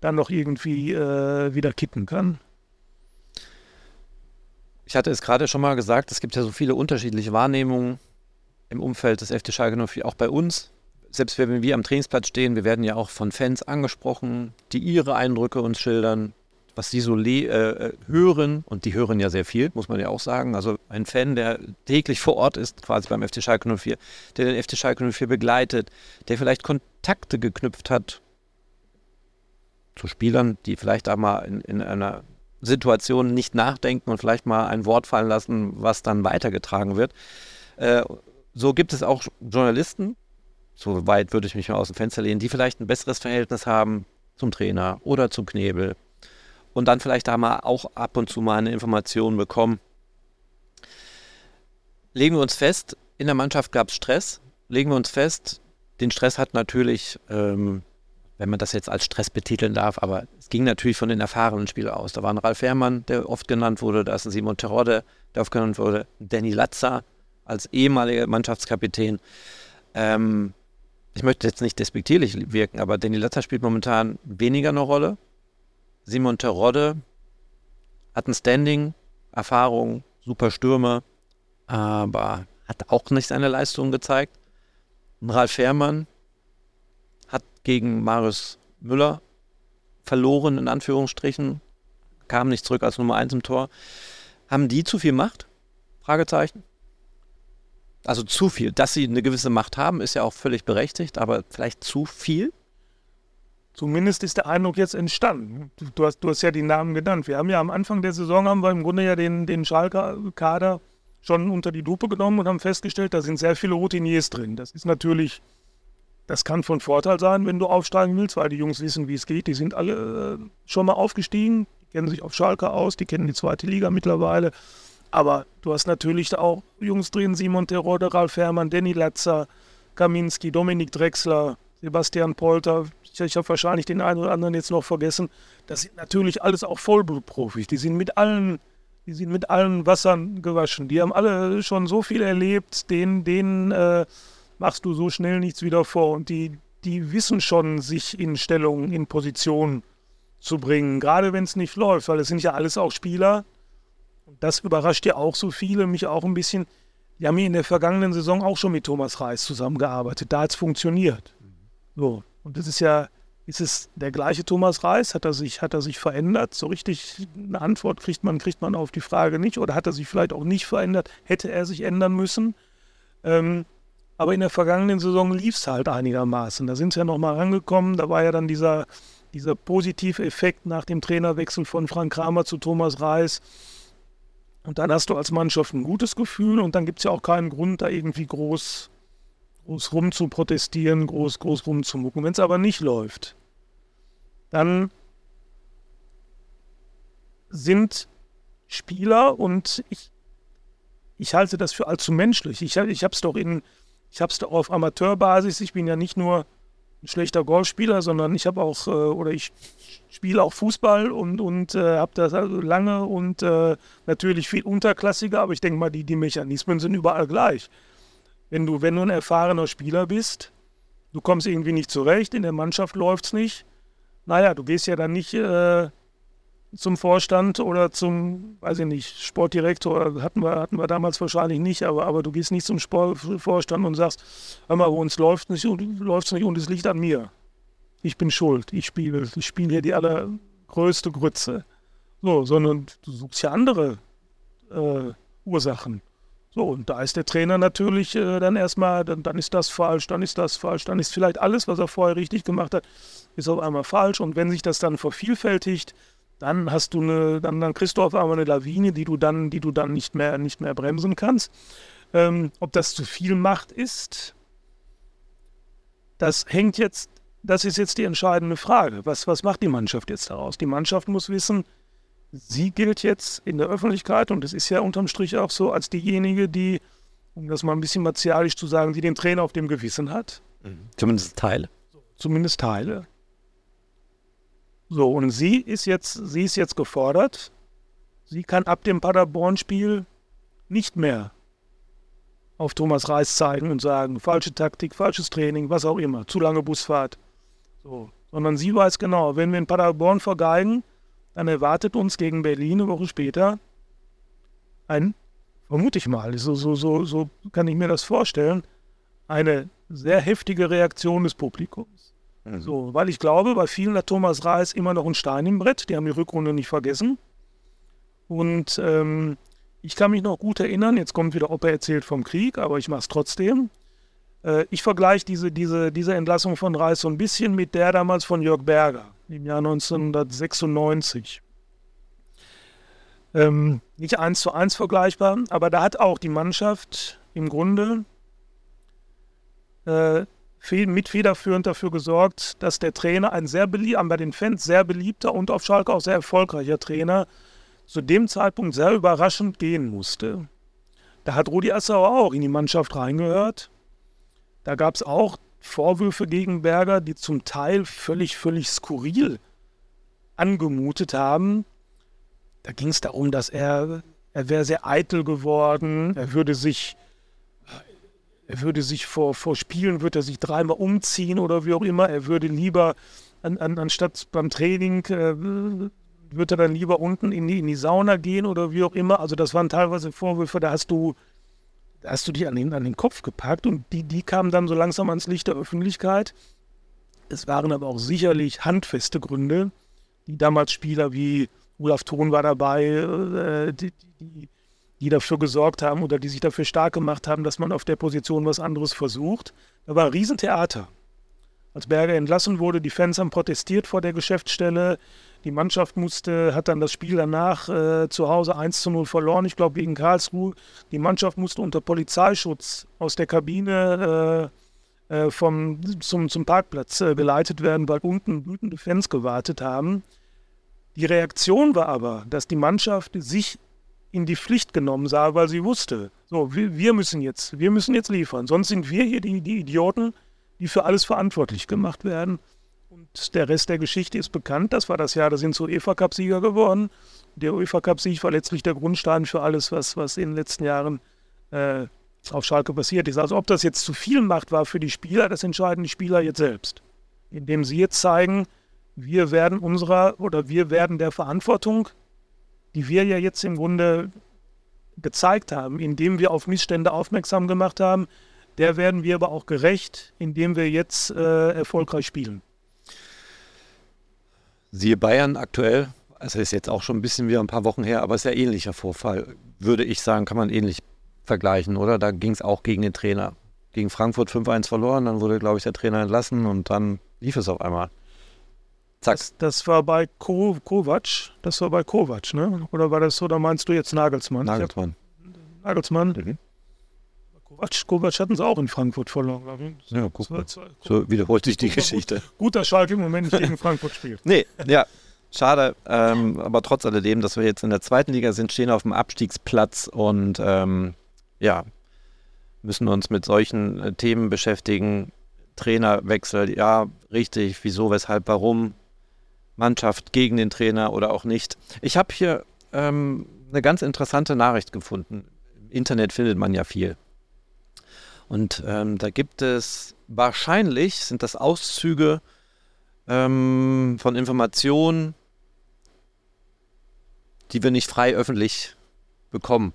dann noch irgendwie äh, wieder kitten kann. Ich hatte es gerade schon mal gesagt, es gibt ja so viele unterschiedliche Wahrnehmungen im Umfeld des FC Schalke 04, auch bei uns. Selbst wenn wir am Trainingsplatz stehen, wir werden ja auch von Fans angesprochen, die ihre Eindrücke uns schildern, was sie so äh, äh, hören. Und die hören ja sehr viel, muss man ja auch sagen. Also ein Fan, der täglich vor Ort ist, quasi beim FC Schalke 04, der den FC Schalke 04 begleitet, der vielleicht Kontakte geknüpft hat zu Spielern, die vielleicht einmal in, in einer Situation nicht nachdenken und vielleicht mal ein Wort fallen lassen, was dann weitergetragen wird. Äh, so gibt es auch Journalisten, so weit würde ich mich mal aus dem Fenster lehnen, die vielleicht ein besseres Verhältnis haben zum Trainer oder zum Knebel und dann vielleicht da mal auch ab und zu mal eine Information bekommen. Legen wir uns fest, in der Mannschaft gab es Stress. Legen wir uns fest, den Stress hat natürlich ähm, wenn man das jetzt als Stress betiteln darf, aber es ging natürlich von den erfahrenen Spielern aus. Da war ein Ralf Herrmann, der oft genannt wurde, da ist ein Simon Terodde, der oft genannt wurde, Danny Latza als ehemaliger Mannschaftskapitän. Ähm, ich möchte jetzt nicht despektierlich wirken, aber Danny Latza spielt momentan weniger eine Rolle. Simon Terodde hat ein Standing, Erfahrung, super Stürmer, aber hat auch nicht seine Leistung gezeigt. Ralf Herrmann, gegen Marius Müller verloren, in Anführungsstrichen. Kam nicht zurück als Nummer 1 im Tor. Haben die zu viel Macht? Fragezeichen. Also zu viel. Dass sie eine gewisse Macht haben, ist ja auch völlig berechtigt, aber vielleicht zu viel? Zumindest ist der Eindruck jetzt entstanden. Du, hast, du hast ja die Namen genannt. Wir haben ja am Anfang der Saison haben wir im Grunde ja den, den Schalker Kader schon unter die Lupe genommen und haben festgestellt, da sind sehr viele Routiniers drin. Das ist natürlich das kann von Vorteil sein, wenn du aufsteigen willst, weil die Jungs wissen, wie es geht. Die sind alle äh, schon mal aufgestiegen, kennen sich auf Schalke aus, die kennen die zweite Liga mittlerweile. Aber du hast natürlich auch Jungs drin, Simon Terode, Ralf Herrmann, Danny Latzer, Kaminski, Dominik Drexler, Sebastian Polter. Ich, ich habe wahrscheinlich den einen oder anderen jetzt noch vergessen. Das sind natürlich alles auch Vollblutprofis. Die sind mit allen, die sind mit allen Wassern gewaschen. Die haben alle schon so viel erlebt, denen, denen äh, machst du so schnell nichts wieder vor. Und die, die wissen schon, sich in Stellung, in Position zu bringen, gerade wenn es nicht läuft, weil es sind ja alles auch Spieler. Das überrascht ja auch so viele, mich auch ein bisschen. Die haben in der vergangenen Saison auch schon mit Thomas Reis zusammengearbeitet. Da hat es funktioniert. So. Und das ist ja, ist es der gleiche Thomas Reis? Hat er sich, hat er sich verändert? So richtig eine Antwort kriegt man, kriegt man auf die Frage nicht. Oder hat er sich vielleicht auch nicht verändert? Hätte er sich ändern müssen? Ähm, aber in der vergangenen Saison lief es halt einigermaßen. Da sind sie ja nochmal rangekommen. Da war ja dann dieser, dieser positive Effekt nach dem Trainerwechsel von Frank Kramer zu Thomas Reis. Und dann hast du als Mannschaft ein gutes Gefühl und dann gibt es ja auch keinen Grund, da irgendwie groß, groß rum zu protestieren, groß, groß rumzumucken. Wenn es aber nicht läuft, dann sind Spieler und ich, ich halte das für allzu menschlich. Ich, ich habe es doch ich habe es auf Amateurbasis. Ich bin ja nicht nur ein schlechter Golfspieler, sondern ich habe auch, äh, oder ich spiele auch Fußball und, und äh, habe das also lange und äh, natürlich viel unterklassiger, aber ich denke mal, die, die Mechanismen sind überall gleich. Wenn du, wenn du ein erfahrener Spieler bist, du kommst irgendwie nicht zurecht, in der Mannschaft läuft es nicht, naja, du gehst ja dann nicht äh, zum Vorstand oder zum, weiß ich nicht, Sportdirektor hatten wir, hatten wir damals wahrscheinlich nicht, aber, aber du gehst nicht zum Sportvorstand und sagst, hör mal, uns läuft es nicht, nicht und es liegt an mir. Ich bin schuld, ich spiele, ich spiele hier die allergrößte Grütze. So, sondern du suchst ja andere äh, Ursachen. So, und da ist der Trainer natürlich äh, dann erstmal, dann, dann ist das falsch, dann ist das falsch, dann ist vielleicht alles, was er vorher richtig gemacht hat, ist auf einmal falsch. Und wenn sich das dann vervielfältigt, dann hast du eine, dann, dann kriegst du auf einmal eine Lawine, die du dann, die du dann nicht mehr, nicht mehr bremsen kannst. Ähm, ob das zu viel Macht ist, das hängt jetzt, das ist jetzt die entscheidende Frage. Was, was macht die Mannschaft jetzt daraus? Die Mannschaft muss wissen, sie gilt jetzt in der Öffentlichkeit, und es ist ja unterm Strich auch so, als diejenige, die, um das mal ein bisschen martialisch zu sagen, die den Trainer auf dem Gewissen hat. Zumindest Teile. Zumindest Teile. So, und sie ist jetzt, sie ist jetzt gefordert. Sie kann ab dem Paderborn-Spiel nicht mehr auf Thomas Reis zeigen und sagen, falsche Taktik, falsches Training, was auch immer, zu lange Busfahrt. So. Sondern sie weiß genau, wenn wir in Paderborn vergeigen, dann erwartet uns gegen Berlin eine Woche später ein, vermute ich mal, so, so, so, so kann ich mir das vorstellen, eine sehr heftige Reaktion des Publikums. Mhm. So, weil ich glaube, bei vielen hat Thomas Reis immer noch ein Stein im Brett, die haben die Rückrunde nicht vergessen. Und ähm, ich kann mich noch gut erinnern, jetzt kommt wieder Opa erzählt vom Krieg, aber ich mache es trotzdem. Äh, ich vergleiche diese, diese, diese Entlassung von Reis so ein bisschen mit der damals von Jörg Berger im Jahr 1996. Ähm, nicht eins zu eins vergleichbar, aber da hat auch die Mannschaft im Grunde äh, mit federführend dafür gesorgt, dass der Trainer ein sehr beliebter, bei den Fans sehr beliebter und auf Schalke auch sehr erfolgreicher Trainer zu dem Zeitpunkt sehr überraschend gehen musste. Da hat Rudi Assauer auch in die Mannschaft reingehört. Da gab es auch Vorwürfe gegen Berger, die zum Teil völlig, völlig skurril angemutet haben. Da ging es darum, dass er, er wäre sehr eitel geworden, er würde sich, er würde sich vor, vor Spielen, würde er sich dreimal umziehen oder wie auch immer, er würde lieber, an, an, anstatt beim Training, äh, würde er dann lieber unten in die, in die Sauna gehen oder wie auch immer. Also das waren teilweise Vorwürfe, da hast du, da hast du dich an den, an den Kopf gepackt und die, die kamen dann so langsam ans Licht der Öffentlichkeit. Es waren aber auch sicherlich handfeste Gründe, die damals Spieler wie Olaf Thon war dabei, äh, die, die, die, dafür gesorgt haben oder die sich dafür stark gemacht haben, dass man auf der Position was anderes versucht. Da war ein Riesentheater. Als Berger entlassen wurde, die Fans haben protestiert vor der Geschäftsstelle. Die Mannschaft musste, hat dann das Spiel danach äh, zu Hause 1 zu 0 verloren, ich glaube gegen Karlsruhe. Die Mannschaft musste unter Polizeischutz aus der Kabine äh, äh, vom, zum, zum Parkplatz äh, geleitet werden, weil unten wütende Fans gewartet haben. Die Reaktion war aber, dass die Mannschaft sich in die Pflicht genommen sah, weil sie wusste, so, wir, müssen jetzt, wir müssen jetzt liefern. Sonst sind wir hier die, die Idioten, die für alles verantwortlich gemacht werden. Und der Rest der Geschichte ist bekannt. Das war das Jahr, da sind so UEFA-Cup-Sieger geworden. Der UEFA-Cup-Sieg war letztlich der Grundstein für alles, was, was in den letzten Jahren äh, auf Schalke passiert ist. Also ob das jetzt zu viel Macht war für die Spieler, das entscheiden die Spieler jetzt selbst. Indem sie jetzt zeigen, wir werden unserer oder wir werden der Verantwortung, die wir ja jetzt im Grunde gezeigt haben, indem wir auf Missstände aufmerksam gemacht haben, der werden wir aber auch gerecht, indem wir jetzt äh, erfolgreich spielen. Siehe Bayern aktuell, also ist jetzt auch schon ein bisschen wieder ein paar Wochen her, aber es ist ja ähnlicher Vorfall, würde ich sagen, kann man ähnlich vergleichen, oder? Da ging es auch gegen den Trainer. Gegen Frankfurt 5-1 verloren, dann wurde, glaube ich, der Trainer entlassen und dann lief es auf einmal. Zack. Das, das war bei Ko Kovac. Das war bei Kovac, ne? Oder war das so, da meinst du jetzt Nagelsmann? Nagelsmann. Hab, Nagelsmann. Mhm. Kovac, Kovac hatten sie auch in Frankfurt verloren, glaube ich. Ja, guck mal. So wiederholt sich die Geschichte. Guter Schalke im Moment nicht gegen [laughs] Frankfurt spielt. Nee, ja. Schade, ähm, aber trotz alledem, dass wir jetzt in der zweiten Liga sind, stehen auf dem Abstiegsplatz und ähm, ja, müssen uns mit solchen äh, Themen beschäftigen. Trainerwechsel, ja, richtig, wieso, weshalb, warum, Mannschaft gegen den Trainer oder auch nicht. Ich habe hier ähm, eine ganz interessante Nachricht gefunden. Im Internet findet man ja viel. Und ähm, da gibt es wahrscheinlich, sind das Auszüge ähm, von Informationen, die wir nicht frei öffentlich bekommen.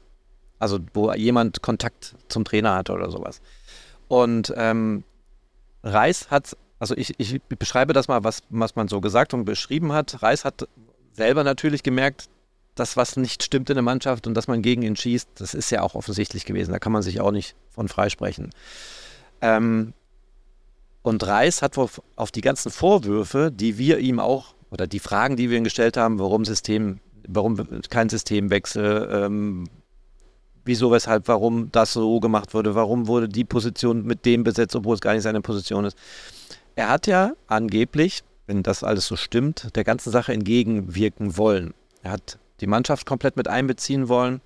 Also wo jemand Kontakt zum Trainer hatte oder sowas. Und ähm, Reis hat also ich, ich beschreibe das mal, was, was man so gesagt und beschrieben hat. Reis hat selber natürlich gemerkt, dass was nicht stimmt in der Mannschaft und dass man gegen ihn schießt, das ist ja auch offensichtlich gewesen. Da kann man sich auch nicht von freisprechen. Ähm, und Reis hat auf, die ganzen Vorwürfe, die wir ihm auch, oder die Fragen, die wir ihm gestellt haben, warum System, warum kein Systemwechsel, ähm, wieso, weshalb, warum das so gemacht wurde, warum wurde die Position mit dem besetzt, obwohl es gar nicht seine Position ist. Er hat ja angeblich, wenn das alles so stimmt, der ganzen Sache entgegenwirken wollen. Er hat die Mannschaft komplett mit einbeziehen wollen.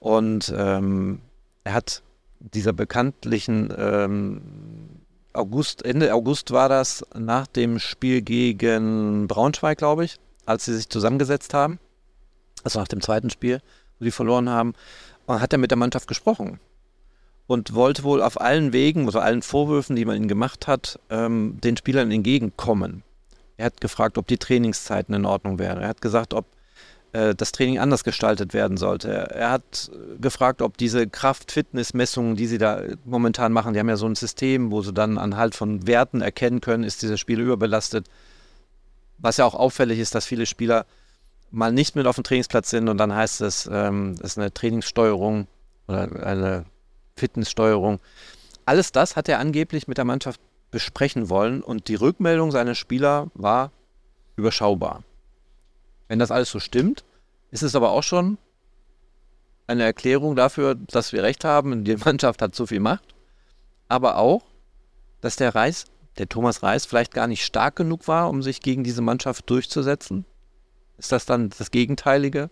Und ähm, er hat dieser bekanntlichen ähm, August, Ende August war das, nach dem Spiel gegen Braunschweig, glaube ich, als sie sich zusammengesetzt haben. Also nach dem zweiten Spiel, wo sie verloren haben. Hat er mit der Mannschaft gesprochen und wollte wohl auf allen Wegen, also allen Vorwürfen, die man ihm gemacht hat, ähm, den Spielern entgegenkommen. Er hat gefragt, ob die Trainingszeiten in Ordnung wären. Er hat gesagt, ob äh, das Training anders gestaltet werden sollte. Er hat äh, gefragt, ob diese Kraft-Fitness-Messungen, die sie da momentan machen, die haben ja so ein System, wo sie dann anhand von Werten erkennen können, ist dieser Spieler überbelastet. Was ja auch auffällig ist, dass viele Spieler mal nicht mit auf dem Trainingsplatz sind und dann heißt es, ähm, das ist eine Trainingssteuerung oder eine Fitnesssteuerung. Alles das hat er angeblich mit der Mannschaft besprechen wollen und die Rückmeldung seiner Spieler war überschaubar. Wenn das alles so stimmt, ist es aber auch schon eine Erklärung dafür, dass wir recht haben, die Mannschaft hat so viel Macht, aber auch, dass der Reis, der Thomas Reis, vielleicht gar nicht stark genug war, um sich gegen diese Mannschaft durchzusetzen. Ist das dann das Gegenteilige?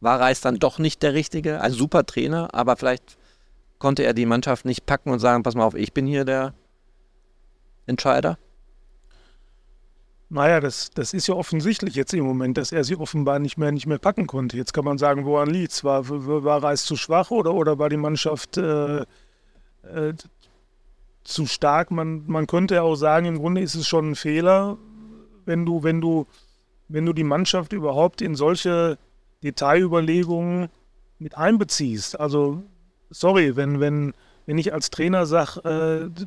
War Reis dann doch nicht der Richtige? Ein super Trainer, aber vielleicht konnte er die Mannschaft nicht packen und sagen, pass mal auf, ich bin hier der Entscheider? Naja, das, das ist ja offensichtlich jetzt im Moment, dass er sie offenbar nicht mehr, nicht mehr packen konnte. Jetzt kann man sagen, woran liegt es? War, war Reis zu schwach oder, oder war die Mannschaft äh, äh, zu stark? Man, man könnte ja auch sagen, im Grunde ist es schon ein Fehler, wenn du, wenn du, wenn du die Mannschaft überhaupt in solche Detailüberlegungen mit einbeziehst. Also, sorry, wenn, wenn, wenn ich als Trainer sage, äh,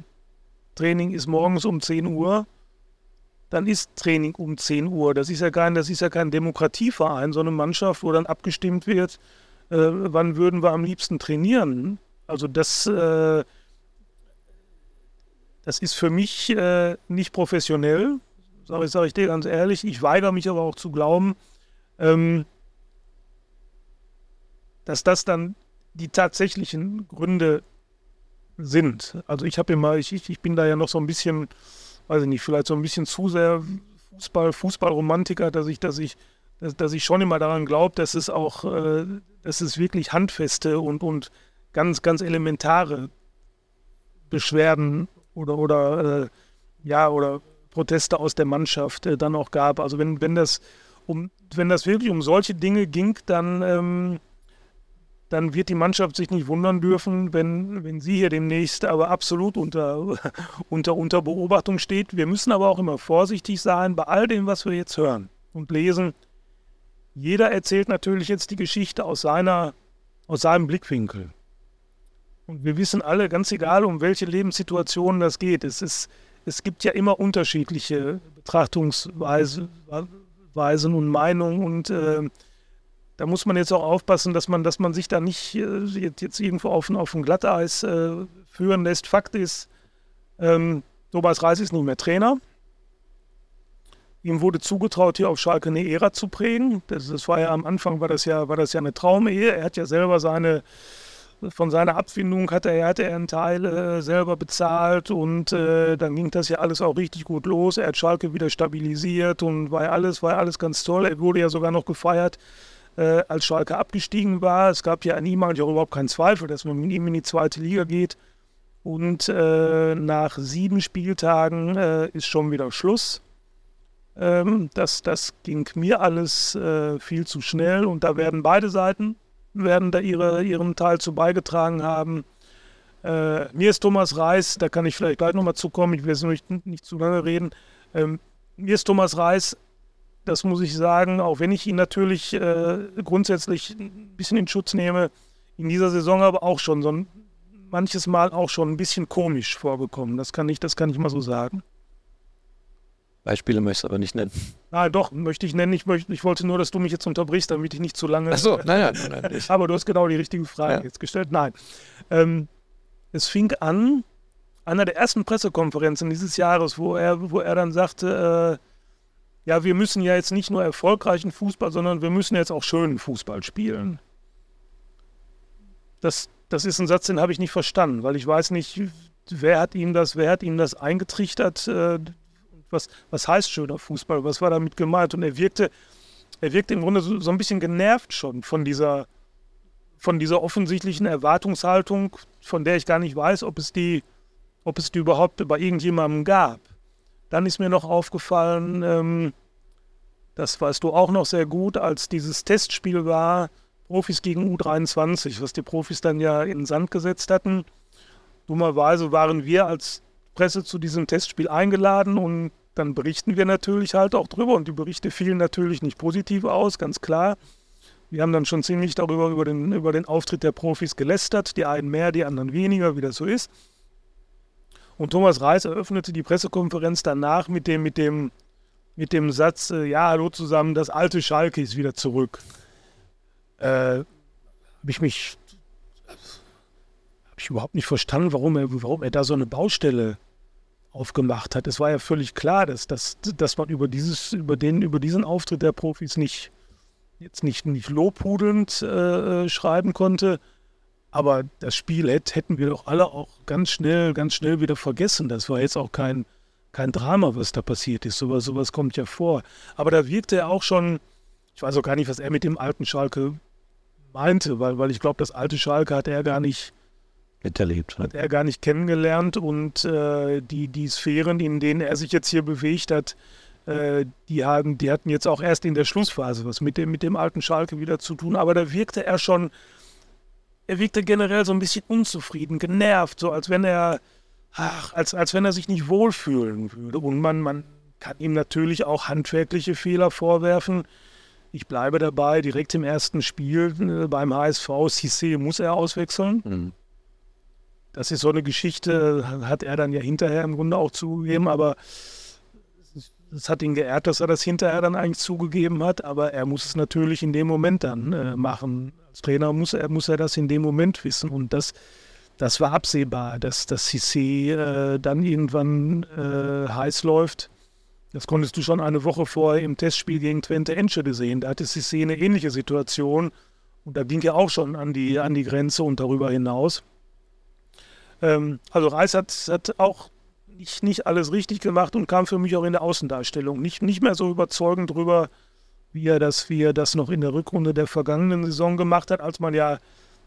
Training ist morgens um 10 Uhr, dann ist Training um 10 Uhr. Das ist ja kein, das ist ja kein Demokratieverein, sondern Mannschaft, wo dann abgestimmt wird, äh, wann würden wir am liebsten trainieren. Also das, äh, das ist für mich äh, nicht professionell, sage sag ich dir ganz ehrlich. Ich weigere mich aber auch zu glauben, ähm, dass das dann die tatsächlichen Gründe sind. Also ich habe immer, ich, ich bin da ja noch so ein bisschen weiß ich nicht, vielleicht so ein bisschen zu sehr Fußball, Fußballromantiker, dass ich, dass ich, dass, dass ich schon immer daran glaube, dass es auch, äh, dass es wirklich handfeste und, und ganz, ganz elementare Beschwerden oder, oder äh, ja, oder Proteste aus der Mannschaft äh, dann auch gab. Also wenn, wenn das um, wenn das wirklich um solche Dinge ging, dann ähm, dann wird die Mannschaft sich nicht wundern dürfen, wenn, wenn sie hier demnächst aber absolut unter, [laughs] unter, unter Beobachtung steht. Wir müssen aber auch immer vorsichtig sein bei all dem, was wir jetzt hören und lesen. Jeder erzählt natürlich jetzt die Geschichte aus, seiner, aus seinem Blickwinkel. Und wir wissen alle, ganz egal, um welche Lebenssituationen das geht, es, ist, es gibt ja immer unterschiedliche Betrachtungsweisen und Meinungen und äh, da muss man jetzt auch aufpassen, dass man, dass man sich da nicht äh, jetzt irgendwo auf, auf ein Glatteis äh, führen lässt. Fakt ist, ähm, Tobias Reis ist nicht mehr Trainer. Ihm wurde zugetraut, hier auf Schalke eine Ära zu prägen. Das, das, war ja am Anfang war das ja, war das ja eine Traumehe. Er hat ja selber seine, von seiner Abfindung hatte er, hatte er einen Teil äh, selber bezahlt und äh, dann ging das ja alles auch richtig gut los. Er hat Schalke wieder stabilisiert und war alles, war alles ganz toll. Er wurde ja sogar noch gefeiert äh, als Schalke abgestiegen war. Es gab ja niemals auch überhaupt keinen Zweifel, dass man mit ihm in die zweite Liga geht. Und äh, nach sieben Spieltagen äh, ist schon wieder Schluss. Ähm, das, das ging mir alles äh, viel zu schnell und da werden beide Seiten werden da ihre, ihren Teil zu beigetragen haben. Äh, mir ist Thomas Reis, da kann ich vielleicht gleich nochmal zukommen, ich will jetzt nicht, nicht zu lange reden. Ähm, mir ist Thomas Reis das muss ich sagen, auch wenn ich ihn natürlich äh, grundsätzlich ein bisschen in Schutz nehme, in dieser Saison aber auch schon so ein, manches Mal auch schon ein bisschen komisch vorgekommen. Das kann ich, das kann ich mal so sagen. Beispiele möchtest du aber nicht nennen. Nein, doch, möchte ich nennen. Ich, möchte, ich wollte nur, dass du mich jetzt unterbrichst, damit ich nicht zu lange. Ach so, nein, nein, nein. nein aber du hast genau die richtige Frage ja. jetzt gestellt. Nein. Ähm, es fing an, einer der ersten Pressekonferenzen dieses Jahres, wo er, wo er dann sagte, äh, ja, wir müssen ja jetzt nicht nur erfolgreichen Fußball, sondern wir müssen jetzt auch schönen Fußball spielen. Das, das ist ein Satz, den habe ich nicht verstanden, weil ich weiß nicht, wer hat ihm das, wer hat ihm das eingetrichtert, äh, was, was heißt schöner Fußball, was war damit gemeint? Und er wirkte, er wirkte im Grunde so, so ein bisschen genervt schon von dieser, von dieser offensichtlichen Erwartungshaltung, von der ich gar nicht weiß, ob es die, ob es die überhaupt bei irgendjemandem gab. Dann ist mir noch aufgefallen, ähm, das weißt du auch noch sehr gut, als dieses Testspiel war, Profis gegen U23, was die Profis dann ja in den Sand gesetzt hatten. Dummerweise waren wir als Presse zu diesem Testspiel eingeladen und dann berichten wir natürlich halt auch drüber und die Berichte fielen natürlich nicht positiv aus, ganz klar. Wir haben dann schon ziemlich darüber, über den, über den Auftritt der Profis gelästert, die einen mehr, die anderen weniger, wie das so ist. Und Thomas Reis eröffnete die Pressekonferenz danach mit dem, mit dem, mit dem Satz, äh, ja, hallo zusammen, das alte Schalke ist wieder zurück. Äh, Habe ich mich habe ich überhaupt nicht verstanden, warum er, warum er da so eine Baustelle aufgemacht hat. Es war ja völlig klar, dass, dass, dass man über, dieses, über, den, über diesen Auftritt der Profis nicht, jetzt nicht, nicht lobhudelnd äh, schreiben konnte. Aber das Spiel hätten wir doch alle auch ganz schnell, ganz schnell wieder vergessen. Das war jetzt auch kein, kein Drama, was da passiert ist. Sowas, sowas kommt ja vor. Aber da wirkte er auch schon, ich weiß auch gar nicht, was er mit dem alten Schalke meinte, weil, weil ich glaube, das alte Schalke hat er gar nicht miterlebt. Hat er gar nicht kennengelernt und äh, die, die Sphären, in denen er sich jetzt hier bewegt hat, äh, die, haben, die hatten jetzt auch erst in der Schlussphase was mit dem, mit dem alten Schalke wieder zu tun. Aber da wirkte er schon, er wirkte generell so ein bisschen unzufrieden, genervt, so als wenn er, ach, als, als wenn er sich nicht wohlfühlen würde. Und man, man kann ihm natürlich auch handwerkliche Fehler vorwerfen. Ich bleibe dabei, direkt im ersten Spiel äh, beim HSV, Cissé muss er auswechseln. Mhm. Das ist so eine Geschichte, hat er dann ja hinterher im Grunde auch zugegeben, aber es hat ihn geehrt, dass er das hinterher dann eigentlich zugegeben hat, aber er muss es natürlich in dem Moment dann äh, machen. Als Trainer muss er, muss er das in dem Moment wissen und das, das war absehbar, dass das Cissé äh, dann irgendwann äh, heiß läuft. Das konntest du schon eine Woche vorher im Testspiel gegen Twente Enschede sehen. Da hatte Cissé eine ähnliche Situation und da ging er auch schon an die, an die Grenze und darüber hinaus. Ähm, also Reis hat, hat auch nicht, nicht alles richtig gemacht und kam für mich auch in der Außendarstellung nicht, nicht mehr so überzeugend drüber, wie er, das, wie er das noch in der Rückrunde der vergangenen Saison gemacht hat, als man ja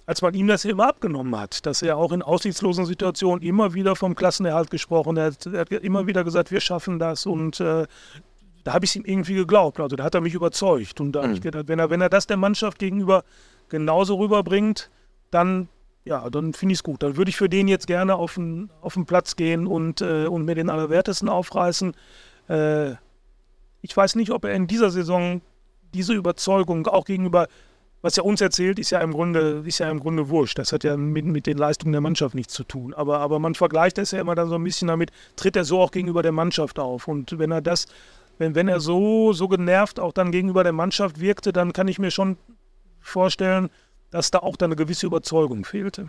als man ihm das immer abgenommen hat, dass er auch in aussichtslosen Situationen immer wieder vom Klassenerhalt gesprochen hat. Er hat immer wieder gesagt, wir schaffen das und äh, da habe ich es ihm irgendwie geglaubt. Also da hat er mich überzeugt. Und da mhm. habe ich gedacht, wenn er, wenn er das der Mannschaft gegenüber genauso rüberbringt, dann ja, dann finde ich es gut. Dann würde ich für den jetzt gerne auf den, auf den Platz gehen und, äh, und mir den Allerwertesten aufreißen. Äh, ich weiß nicht, ob er in dieser Saison diese Überzeugung auch gegenüber, was er uns erzählt, ist ja im Grunde, ist ja im Grunde wurscht. Das hat ja mit, mit den Leistungen der Mannschaft nichts zu tun. Aber, aber man vergleicht das ja immer dann so ein bisschen damit, tritt er so auch gegenüber der Mannschaft auf. Und wenn er das, wenn, wenn er so, so genervt auch dann gegenüber der Mannschaft wirkte, dann kann ich mir schon vorstellen, dass da auch dann eine gewisse Überzeugung fehlte.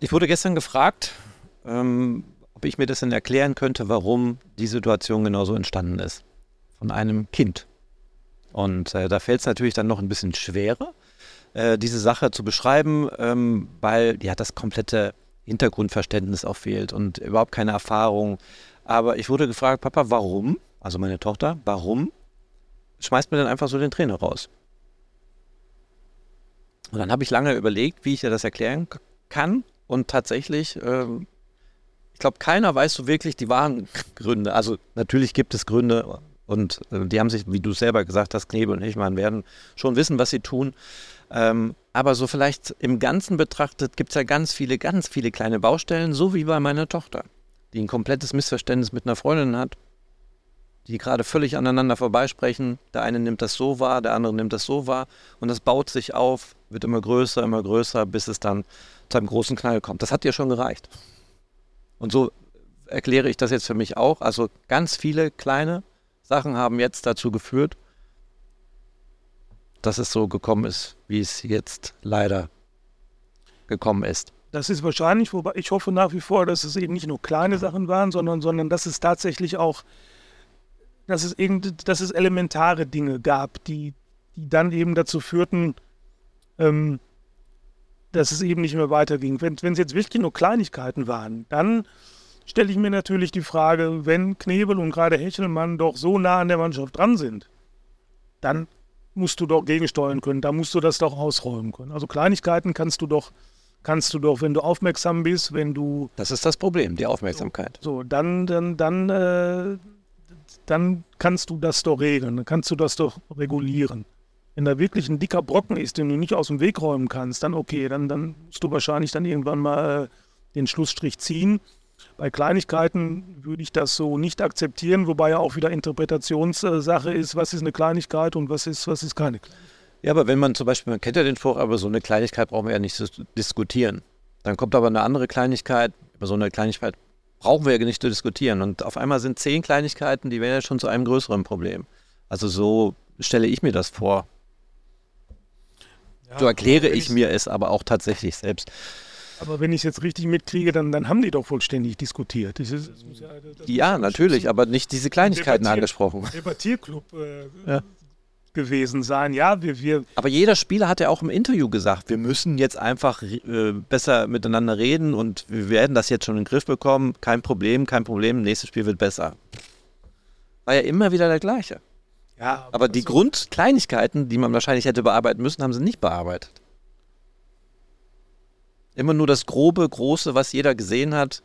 Ich wurde gestern gefragt, ähm, ob ich mir das denn erklären könnte, warum die Situation genauso entstanden ist. Von einem Kind. Und äh, da fällt es natürlich dann noch ein bisschen schwerer, äh, diese Sache zu beschreiben, ähm, weil ja das komplette Hintergrundverständnis auch fehlt und überhaupt keine Erfahrung. Aber ich wurde gefragt, Papa, warum, also meine Tochter, warum schmeißt mir dann einfach so den Trainer raus? Und dann habe ich lange überlegt, wie ich dir das erklären kann. Und tatsächlich, ähm, ich glaube, keiner weiß so wirklich die wahren [laughs] Gründe. Also natürlich gibt es Gründe und äh, die haben sich, wie du selber gesagt hast, Knebel und Hichmann werden schon wissen, was sie tun. Ähm, aber so vielleicht im Ganzen betrachtet gibt es ja ganz viele, ganz viele kleine Baustellen, so wie bei meiner Tochter, die ein komplettes Missverständnis mit einer Freundin hat, die gerade völlig aneinander vorbeisprechen. Der eine nimmt das so wahr, der andere nimmt das so wahr und das baut sich auf, wird immer größer, immer größer, bis es dann zu einem großen Knall kommt. Das hat dir schon gereicht. Und so erkläre ich das jetzt für mich auch. Also ganz viele kleine Sachen haben jetzt dazu geführt, dass es so gekommen ist, wie es jetzt leider gekommen ist. Das ist wahrscheinlich, wobei ich hoffe nach wie vor, dass es eben nicht nur kleine Sachen waren, sondern, sondern dass es tatsächlich auch dass es, irgend, dass es elementare Dinge gab, die, die dann eben dazu führten, ähm, dass es eben nicht mehr weiterging. Wenn es jetzt wirklich nur Kleinigkeiten waren, dann stelle ich mir natürlich die Frage, wenn Knebel und gerade Hechelmann doch so nah an der Mannschaft dran sind, dann musst du doch gegensteuern können, da musst du das doch ausräumen können. Also Kleinigkeiten kannst du doch, kannst du doch, wenn du aufmerksam bist, wenn du. Das ist das Problem, die Aufmerksamkeit. So, dann, dann, dann, äh, dann kannst du das doch regeln, dann kannst du das doch regulieren. Wenn da wirklich ein dicker Brocken ist, den du nicht aus dem Weg räumen kannst, dann okay, dann, dann musst du wahrscheinlich dann irgendwann mal äh, den Schlussstrich ziehen. Bei Kleinigkeiten würde ich das so nicht akzeptieren, wobei ja auch wieder Interpretationssache ist, was ist eine Kleinigkeit und was ist, was ist keine Kleinigkeit. Ja, aber wenn man zum Beispiel, man kennt ja den Spruch, aber so eine Kleinigkeit brauchen wir ja nicht zu diskutieren. Dann kommt aber eine andere Kleinigkeit, über so eine Kleinigkeit brauchen wir ja nicht zu diskutieren. Und auf einmal sind zehn Kleinigkeiten, die werden ja schon zu einem größeren Problem. Also so stelle ich mir das vor. Ja, so erkläre ich mir es aber auch tatsächlich selbst. Aber wenn ich es jetzt richtig mitkriege, dann, dann haben die doch vollständig diskutiert. Das ist, das ja, das ja natürlich, aber nicht diese Kleinigkeiten Debattier angesprochen. Debattierclub äh, ja. Gewesen sein. Ja, wir, wir. Aber jeder Spieler hat ja auch im Interview gesagt, wir müssen jetzt einfach äh, besser miteinander reden und wir werden das jetzt schon in den Griff bekommen. Kein Problem, kein Problem, nächstes Spiel wird besser. War ja immer wieder der gleiche. Ja, aber, aber die also, Grundkleinigkeiten, die man wahrscheinlich hätte bearbeiten müssen, haben sie nicht bearbeitet. Immer nur das grobe, große, was jeder gesehen hat.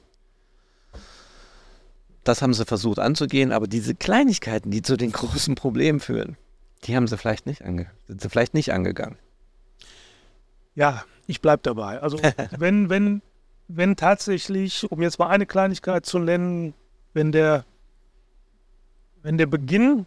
Das haben sie versucht anzugehen, aber diese Kleinigkeiten, die zu den [laughs] großen Problemen führen, die haben sie vielleicht nicht, ange sind sie vielleicht nicht angegangen. Ja, ich bleibe dabei. Also [laughs] wenn, wenn, wenn tatsächlich, um jetzt mal eine Kleinigkeit zu nennen, wenn der, wenn der Beginn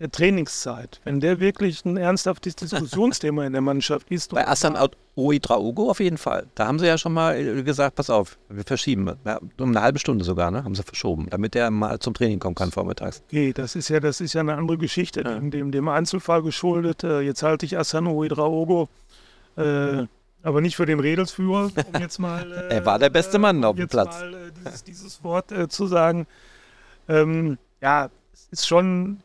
der Trainingszeit, wenn der wirklich ein ernsthaftes Diskussionsthema in der Mannschaft ist. Bei Assan Oidraogo auf jeden Fall. Da haben sie ja schon mal äh, gesagt, pass auf, wir verschieben. Ja, um eine halbe Stunde sogar, ne? Haben sie verschoben, damit der mal zum Training kommen kann vormittags. Okay, das ist ja, das ist ja eine andere Geschichte, ja. dem, dem Einzelfall geschuldet. Äh, jetzt halte ich Assan Oidraogo. Äh, aber nicht für den Redelsführer, um jetzt mal. [laughs] Äh, er war der beste Mann auf dem Platz. Mal, äh, dieses, dieses, Wort äh, zu sagen. Ähm, ja, es ist schon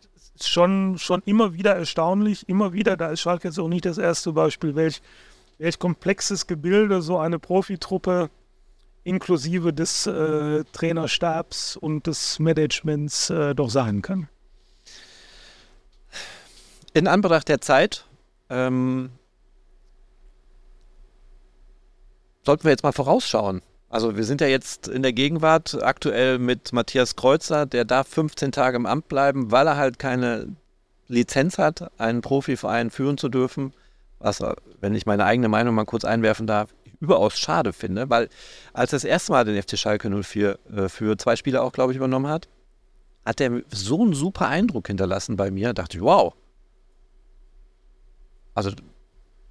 schon, schon immer wieder erstaunlich, immer wieder, da ist Schalke jetzt auch nicht das erste Beispiel, welch, welch komplexes Gebilde so eine Profitruppe inklusive des äh, Trainerstabs und des Managements äh, doch sein kann. In Anbetracht der Zeit ähm, sollten wir jetzt mal vorausschauen. Also wir sind ja jetzt in der Gegenwart aktuell mit Matthias Kreuzer, der darf 15 Tage im Amt bleiben, weil er halt keine Lizenz hat, einen Profiverein führen zu dürfen. Was, wenn ich meine eigene Meinung mal kurz einwerfen darf, überaus schade finde, weil als er das erste Mal den FC Schalke 04 äh, für zwei Spiele auch, glaube ich, übernommen hat, hat er so einen super Eindruck hinterlassen bei mir, dachte ich, wow. Also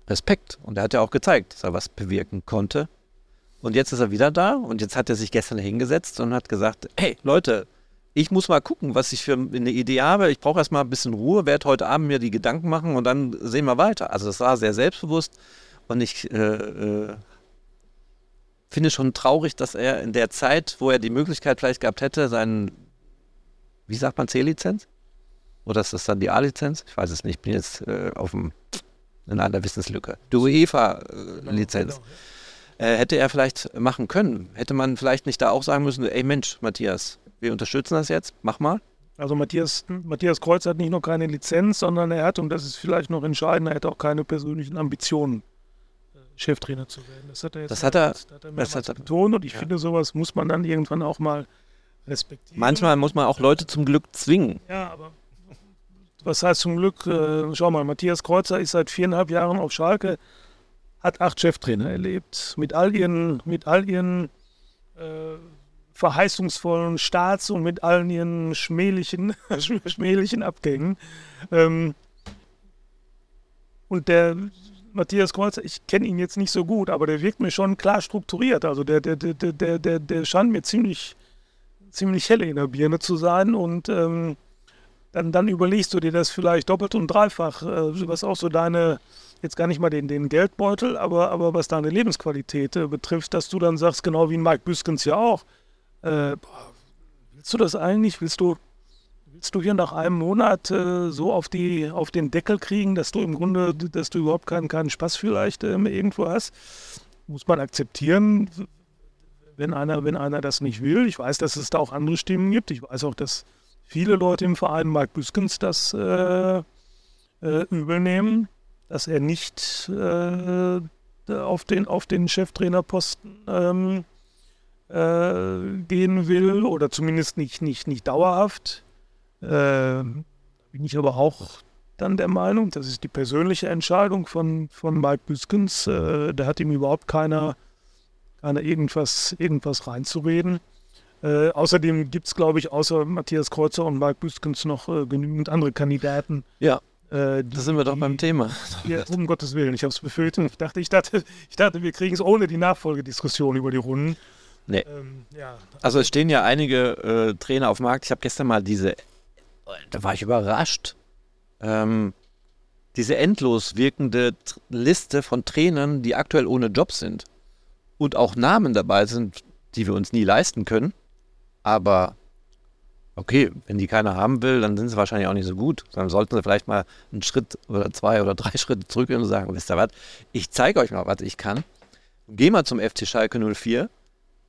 Respekt. Und er hat ja auch gezeigt, dass er was bewirken konnte. Und jetzt ist er wieder da und jetzt hat er sich gestern hingesetzt und hat gesagt, hey Leute, ich muss mal gucken, was ich für eine Idee habe. Ich brauche erstmal ein bisschen Ruhe, werde heute Abend mir die Gedanken machen und dann sehen wir weiter. Also das war sehr selbstbewusst und ich äh, äh, finde schon traurig, dass er in der Zeit, wo er die Möglichkeit vielleicht gehabt hätte, seinen, wie sagt man, C-Lizenz? Oder ist das dann die A-Lizenz? Ich weiß es nicht, ich bin jetzt äh, auf dem, in einer Wissenslücke. Die UEFA-Lizenz. Genau, genau äh, hätte er vielleicht machen können. Hätte man vielleicht nicht da auch sagen müssen, ey Mensch, Matthias, wir unterstützen das jetzt, mach mal. Also Matthias, Matthias Kreuz hat nicht nur keine Lizenz, sondern er hat, und das ist vielleicht noch entscheidend, er hat auch keine persönlichen Ambitionen, äh, Cheftrainer zu werden. Das hat er jetzt das hat er, das hat er, das hat er betont und ich ja. finde, sowas muss man dann irgendwann auch mal respektieren. Manchmal muss man auch Leute zum Glück zwingen. Ja, aber was heißt zum Glück? Äh, schau mal, Matthias Kreuzer ist seit viereinhalb Jahren auf Schalke hat acht Cheftrainer erlebt. Mit all ihren, mit all ihren äh, verheißungsvollen Starts und mit allen ihren schmählichen, [laughs] schmählichen Abgängen. Ähm, und der Matthias Kreuzer, ich kenne ihn jetzt nicht so gut, aber der wirkt mir schon klar strukturiert. Also der, der, der, der, der, der scheint mir ziemlich, ziemlich helle in der Birne zu sein und ähm, dann, dann überlegst du dir das vielleicht doppelt und dreifach, äh, was auch so deine, jetzt gar nicht mal den, den Geldbeutel, aber, aber was deine Lebensqualität äh, betrifft, dass du dann sagst, genau wie Mike Büskens ja auch, äh, willst du das eigentlich? Willst du, willst du hier nach einem Monat äh, so auf, die, auf den Deckel kriegen, dass du im Grunde, dass du überhaupt keinen, keinen Spaß vielleicht ähm, irgendwo hast? Muss man akzeptieren. wenn einer, wenn einer das nicht will. Ich weiß, dass es da auch andere Stimmen gibt. Ich weiß auch, dass viele Leute im Verein Mark Büskens das äh, äh, übel nehmen, dass er nicht äh, auf den, auf den Cheftrainerposten ähm, äh, gehen will oder zumindest nicht, nicht, nicht dauerhaft. Äh, bin ich aber auch dann der Meinung, das ist die persönliche Entscheidung von, von Mike Büskens. Äh, da hat ihm überhaupt keiner, keiner irgendwas, irgendwas reinzureden. Äh, außerdem gibt es, glaube ich, außer Matthias Kreuzer und Mike Büskens noch äh, genügend andere Kandidaten. Ja. Äh, da sind wir doch beim Thema. Ja, um Gottes Willen, ich habe es befürchtet. Ich dachte, ich dachte, ich dachte wir kriegen es ohne die Nachfolgediskussion über die Runden. Nee. Ähm, ja. Also es stehen ja einige äh, Trainer auf dem Markt. Ich habe gestern mal diese, da war ich überrascht, ähm, diese endlos wirkende Liste von Trainern, die aktuell ohne Job sind und auch Namen dabei sind, die wir uns nie leisten können. Aber okay, wenn die keiner haben will, dann sind sie wahrscheinlich auch nicht so gut. Dann sollten sie vielleicht mal einen Schritt oder zwei oder drei [laughs] Schritte zurückgehen und sagen, wisst ihr was, ich zeige euch mal, was ich kann. Geh mal zum FC Schalke 04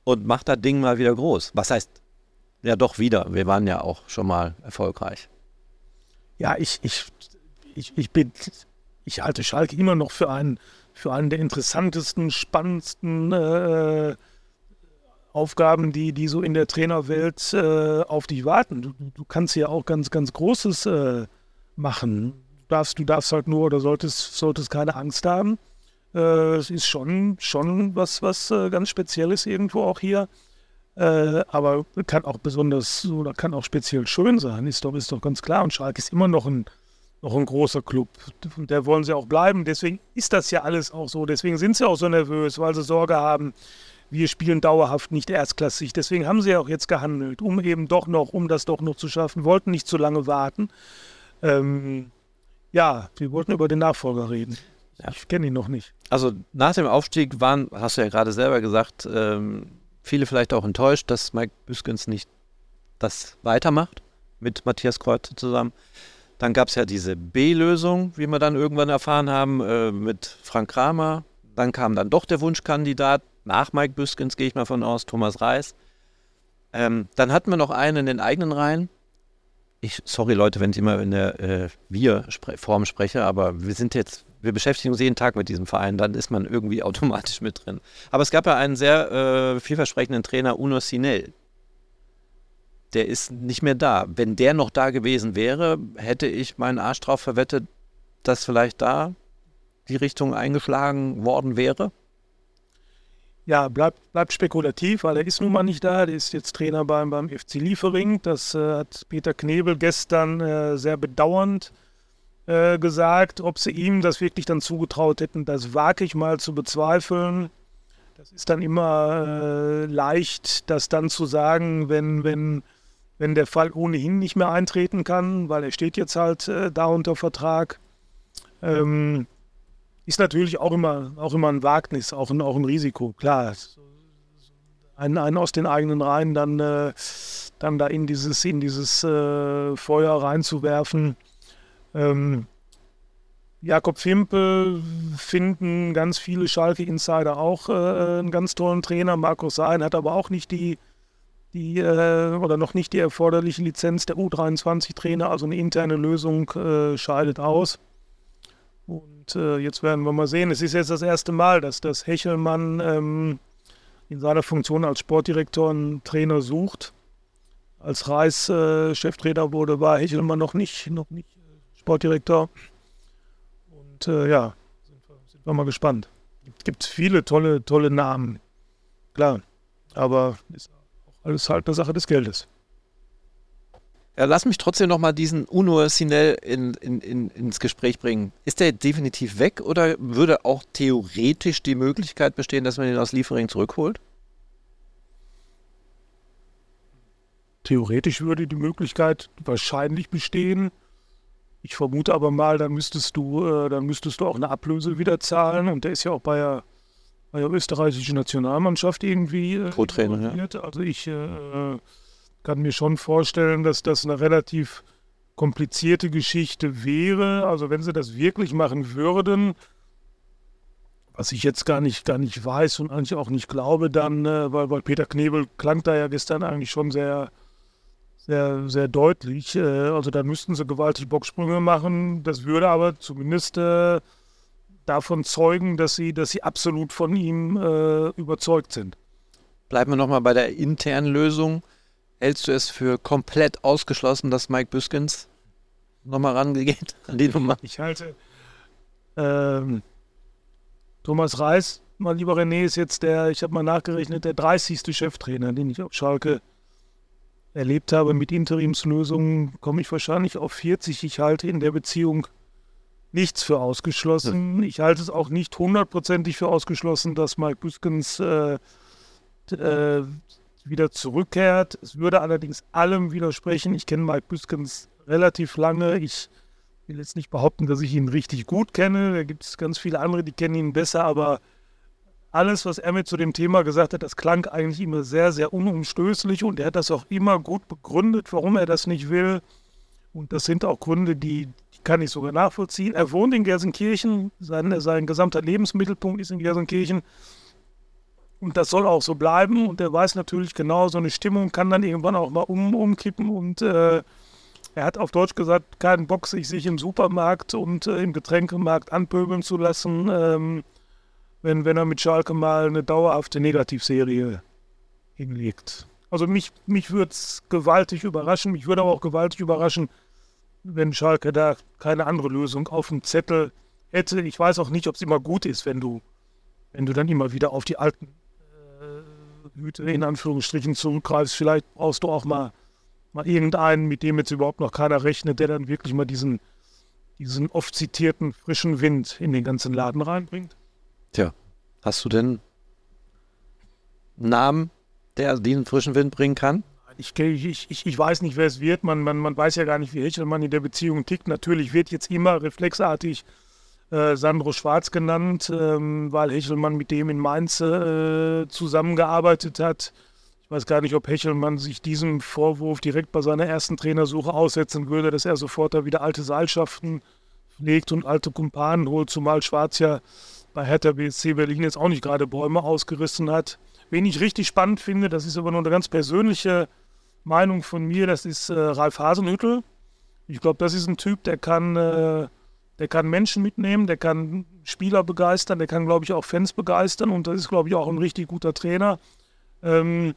und mach das Ding mal wieder groß. Was heißt, ja doch wieder, wir waren ja auch schon mal erfolgreich. Ja, ich, ich, ich, ich bin, ich halte Schalke immer noch für einen, für einen der interessantesten, spannendsten äh, Aufgaben, die, die so in der Trainerwelt äh, auf dich warten. Du, du kannst ja auch ganz, ganz Großes äh, machen. Du darfst, du darfst halt nur oder solltest, solltest keine Angst haben. Äh, es ist schon, schon was, was äh, ganz Spezielles irgendwo auch hier. Äh, aber kann auch besonders oder kann auch speziell schön sein, ist doch, ist doch ganz klar. Und Schalke ist immer noch ein, noch ein großer Club. Der wollen sie auch bleiben. Deswegen ist das ja alles auch so. Deswegen sind sie auch so nervös, weil sie Sorge haben, wir spielen dauerhaft nicht erstklassig. Deswegen haben sie ja auch jetzt gehandelt, um eben doch noch, um das doch noch zu schaffen, wollten nicht zu lange warten. Ähm, ja, wir wollten über den Nachfolger reden. Ja. Ich kenne ihn noch nicht. Also nach dem Aufstieg waren, hast du ja gerade selber gesagt, ähm, viele vielleicht auch enttäuscht, dass Mike Büskens nicht das weitermacht mit Matthias Kreuzer zusammen. Dann gab es ja diese B-Lösung, wie wir dann irgendwann erfahren haben, äh, mit Frank Kramer. Dann kam dann doch der Wunschkandidat nach Mike Büskens, gehe ich mal von aus, Thomas Reis. Ähm, dann hatten wir noch einen in den eigenen Reihen. Ich, sorry Leute, wenn ich immer in der äh, Wir-Form spreche, aber wir sind jetzt wir beschäftigen uns jeden Tag mit diesem Verein, dann ist man irgendwie [laughs] automatisch mit drin. Aber es gab ja einen sehr äh, vielversprechenden Trainer, Uno Sinel. Der ist nicht mehr da. Wenn der noch da gewesen wäre, hätte ich meinen Arsch drauf verwettet, dass vielleicht da die Richtung eingeschlagen worden wäre. Ja, bleibt, bleibt spekulativ, weil er ist nun mal nicht da. Der ist jetzt Trainer beim, beim FC Liefering. Das äh, hat Peter Knebel gestern äh, sehr bedauernd äh, gesagt. Ob sie ihm das wirklich dann zugetraut hätten, das wage ich mal zu bezweifeln. Das ist dann immer äh, leicht, das dann zu sagen, wenn, wenn, wenn der Fall ohnehin nicht mehr eintreten kann, weil er steht jetzt halt äh, da unter Vertrag. Ähm, ist natürlich auch immer, auch immer ein Wagnis, auch ein, auch ein Risiko, klar. Einen, einen aus den eigenen Reihen dann, äh, dann da in dieses, in dieses äh, Feuer reinzuwerfen, ähm, Jakob Fimpel finden ganz viele Schalke-Insider auch äh, einen ganz tollen Trainer. Markus Sein hat aber auch nicht die, die äh, oder noch nicht die erforderliche Lizenz der U23-Trainer. Also eine interne Lösung äh, scheidet aus. Und äh, jetzt werden wir mal sehen. Es ist jetzt das erste Mal, dass das Hechelmann ähm, in seiner Funktion als Sportdirektor einen Trainer sucht. Als Reis äh, Cheftrainer wurde, war Hechelmann noch nicht, noch nicht Sportdirektor. Und äh, ja, sind wir, sind wir, mal gespannt. Es gibt viele tolle, tolle Namen. Klar. Aber ist auch alles halt eine Sache des Geldes. Ja, lass mich trotzdem nochmal diesen Uno Sinel in, in, in, ins Gespräch bringen. Ist der definitiv weg oder würde auch theoretisch die Möglichkeit bestehen, dass man ihn aus Liefering zurückholt? Theoretisch würde die Möglichkeit wahrscheinlich bestehen. Ich vermute aber mal, dann müsstest du, äh, dann müsstest du auch eine Ablöse wieder zahlen. Und der ist ja auch bei der, bei der österreichischen Nationalmannschaft irgendwie äh, Co-Trainer. Ja. Also ich äh, kann mir schon vorstellen, dass das eine relativ komplizierte Geschichte wäre. Also wenn sie das wirklich machen würden, Was ich jetzt gar nicht, gar nicht weiß und eigentlich auch nicht glaube, dann, äh, weil, weil Peter Knebel klang da ja gestern eigentlich schon sehr, sehr, sehr deutlich. Äh, also da müssten sie gewaltig Bocksprünge machen. Das würde aber zumindest äh, davon zeugen, dass sie, dass sie absolut von ihm überzeugt sind. Bleiben wir nochmal bei der internen Lösung. Hältst du es für komplett ausgeschlossen, dass Mike Büskens nochmal rangeht [laughs] an die Nummer? Ich halte ähm, Thomas Reis, mein lieber René, ist jetzt der, ich habe mal nachgerechnet, der 30. Cheftrainer, den ich auf Schalke erlebt habe. Mit Interimslösungen komme ich wahrscheinlich auf 40. Ich halte in der Beziehung nichts für ausgeschlossen. Ich halte es auch nicht hundertprozentig für ausgeschlossen, dass Mike Büskens äh, äh, wieder zurückkehrt. Es würde allerdings allem widersprechen. Ich kenne Mike Büskens relativ lange. Ich will jetzt nicht behaupten, dass ich ihn richtig gut kenne. Da gibt es ganz viele andere, die kennen ihn besser, aber alles, was er mir zu dem Thema gesagt hat, das klang eigentlich immer sehr, sehr unumstößlich und er hat das auch immer gut begründet, warum er das nicht will. Und das sind auch Gründe, die, die kann ich sogar nachvollziehen. Er wohnt in Gelsenkirchen, sein, sein gesamter Lebensmittelpunkt ist in Gelsenkirchen. Und das soll auch so bleiben. Und er weiß natürlich genau, so eine Stimmung kann dann irgendwann auch mal um, umkippen. Und äh, er hat auf Deutsch gesagt, keinen Bock, sich, sich im Supermarkt und äh, im Getränkemarkt anpöbeln zu lassen. Ähm, wenn, wenn er mit Schalke mal eine dauerhafte Negativserie hinlegt. Also mich, mich würde es gewaltig überraschen, mich würde aber auch gewaltig überraschen, wenn Schalke da keine andere Lösung auf dem Zettel hätte. Ich weiß auch nicht, ob es immer gut ist, wenn du, wenn du dann immer wieder auf die alten Hüte in Anführungsstrichen zurückgreifst. Vielleicht brauchst du auch mal, mal irgendeinen, mit dem jetzt überhaupt noch keiner rechnet, der dann wirklich mal diesen, diesen oft zitierten frischen Wind in den ganzen Laden reinbringt. Tja, hast du denn einen Namen, der diesen frischen Wind bringen kann? Ich, ich, ich, ich weiß nicht, wer es wird. Man, man, man weiß ja gar nicht, wie Hechelmann in der Beziehung tickt. Natürlich wird jetzt immer reflexartig äh, Sandro Schwarz genannt, ähm, weil Hechelmann mit dem in Mainz äh, zusammengearbeitet hat. Ich weiß gar nicht, ob Hechelmann sich diesem Vorwurf direkt bei seiner ersten Trainersuche aussetzen würde, dass er sofort da wieder alte Seilschaften pflegt und alte Kumpanen holt, zumal Schwarz ja bei Hertha BSC Berlin jetzt auch nicht gerade Bäume ausgerissen hat. Wen ich richtig spannend finde, das ist aber nur eine ganz persönliche Meinung von mir, das ist äh, Ralf Hasenhüttel. Ich glaube, das ist ein Typ, der kann, äh, der kann Menschen mitnehmen, der kann Spieler begeistern, der kann, glaube ich, auch Fans begeistern und das ist, glaube ich, auch ein richtig guter Trainer. Ähm,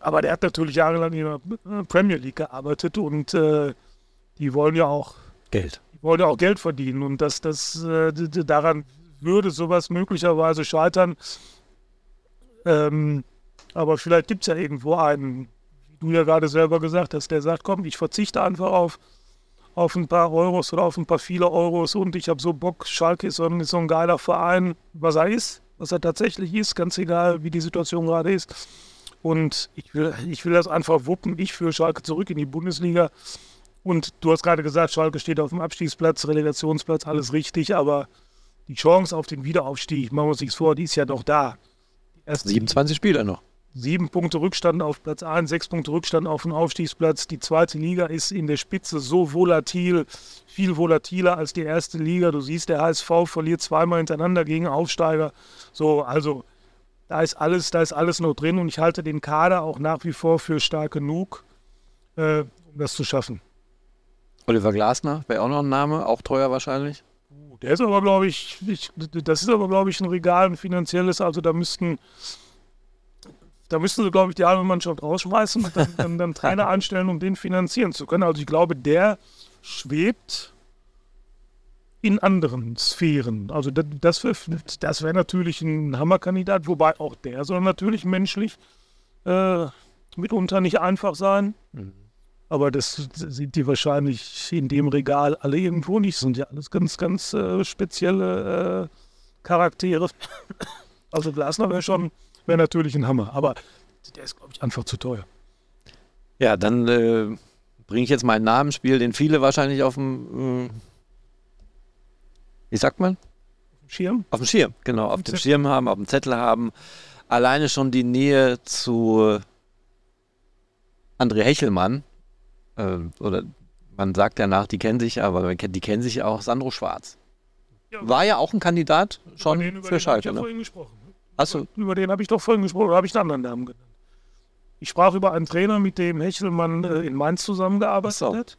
aber der hat natürlich jahrelang in der Premier League gearbeitet und äh, die wollen ja auch Geld. Die wollen ja auch Geld verdienen und das, das, äh, daran würde sowas möglicherweise scheitern. Ähm, aber vielleicht gibt es ja irgendwo einen, wie du ja gerade selber gesagt hast, der sagt, komm, ich verzichte einfach auf, auf ein paar Euros oder auf ein paar viele Euros und ich habe so Bock, Schalke ist so, ein, ist so ein geiler Verein, was er ist, was er tatsächlich ist, ganz egal, wie die Situation gerade ist. Und ich will, ich will das einfach wuppen. Ich führe Schalke zurück in die Bundesliga. Und du hast gerade gesagt, Schalke steht auf dem Abstiegsplatz, Relegationsplatz, alles richtig, aber die Chance auf den Wiederaufstieg, machen wir uns nichts vor, die ist ja doch da. 27 Spieler noch. Sieben Punkte Rückstand auf Platz 1, sechs Punkte Rückstand auf den Aufstiegsplatz. Die zweite Liga ist in der Spitze so volatil, viel volatiler als die erste Liga. Du siehst, der HSV verliert zweimal hintereinander gegen Aufsteiger. So, also da ist alles, da ist alles noch drin und ich halte den Kader auch nach wie vor für stark genug, äh, um das zu schaffen. Oliver Glasner wäre auch noch ein Name, auch teuer wahrscheinlich. Der ist aber, glaube ich, ich, das ist aber, glaube ich, ein Regal, ein finanzielles. Also da müssten, da müssten sie, glaube ich, die halbe Mannschaft rausschmeißen und dann, dann, dann Trainer [laughs] anstellen, um den finanzieren zu können. Also ich glaube, der schwebt in anderen Sphären. Also das, das wäre das wär natürlich ein Hammerkandidat, wobei auch der soll natürlich menschlich äh, mitunter nicht einfach sein. Mhm. Aber das sind die wahrscheinlich in dem Regal alle irgendwo nicht. Das sind ja alles ganz, ganz äh, spezielle äh, Charaktere. [laughs] Also Glasner wäre schon, wäre natürlich ein Hammer. Aber der ist, glaube ich, einfach zu teuer. Ja, dann äh, bringe ich jetzt mal einen Namensspiel, den viele wahrscheinlich auf dem, äh, wie sagt man? Schirm? Auf dem Schirm, genau. Auf, auf dem Schirm haben, auf dem Zettel haben. Alleine schon die Nähe zu André Hechelmann äh, oder man sagt ja nach, die kennen sich, aber die kennen sich auch Sandro Schwarz. Ja. war ja auch ein Kandidat schon den, für Schalke. Ne? Du, Über den habe ich doch vorhin gesprochen, oder habe ich einen anderen Namen genannt? Ich sprach über einen Trainer, mit dem Hechelmann äh, in Mainz zusammengearbeitet so. hat,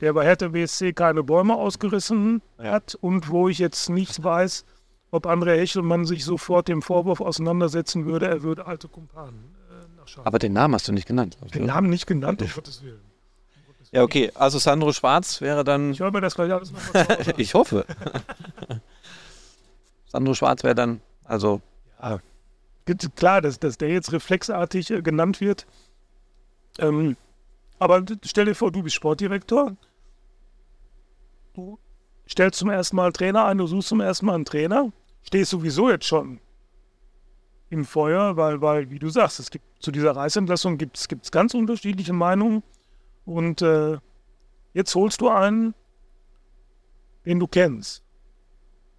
der bei Hertha BSC keine Bäume ausgerissen Ja. hat und wo ich jetzt nicht weiß, ob André Hechelmann sich sofort dem Vorwurf auseinandersetzen würde, er würde alte Kumpanen äh, nach Schalke. aber den Namen hast du nicht genannt. Den oder? Namen nicht genannt, [laughs] um Gottes Willen. Ja, okay. Also Sandro Schwarz wäre dann. Ich höre mir das gleich alles nochmal [laughs] ich hoffe. [laughs] Sandro Schwarz wäre dann, also Gibt- Klar, dass, dass der jetzt reflexartig äh, genannt wird. Ähm, aber stell dir vor, du bist Sportdirektor. Du stellst zum ersten Mal einen Trainer ein, du suchst zum ersten Mal einen Trainer. Stehst sowieso jetzt schon im Feuer, weil, weil wie du sagst, es gibt zu dieser Reißentlassung gibt es ganz unterschiedliche Meinungen. Und äh, jetzt holst du einen, den du kennst.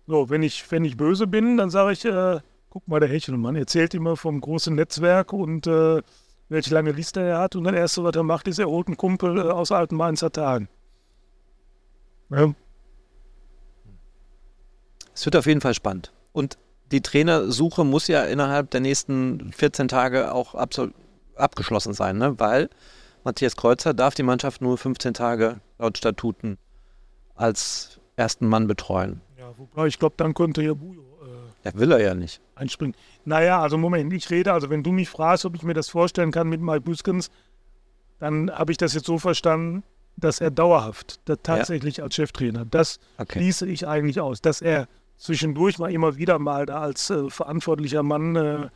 So, wenn ich, wenn ich böse bin, dann sage ich, äh, guck mal, der Hechelmann erzählt immer vom großen Netzwerk und äh, welche lange Liste er hat. Und das Erste, was er macht, ist, er holt einen Kumpel äh, aus alten Mainzer Tagen. Ja, es wird auf jeden Fall spannend. Und die Trainersuche muss ja innerhalb der nächsten 14 Tage auch abgeschlossen sein, ne? weil Matthias Kreuzer darf die Mannschaft nur 15 Tage laut Statuten als ersten Mann betreuen. ja wobei ich glaube, dann könnte ja Bujo Ja, will er ja nicht. einspringen. Naja, also Moment, ich rede, also wenn du mich fragst, ob ich mir das vorstellen kann mit Mike Büskens, dann habe ich das jetzt so verstanden, dass er dauerhaft da tatsächlich als Cheftrainer, das Okay. schließe ich eigentlich aus, dass er zwischendurch mal immer wieder mal da als äh, verantwortlicher Mann äh,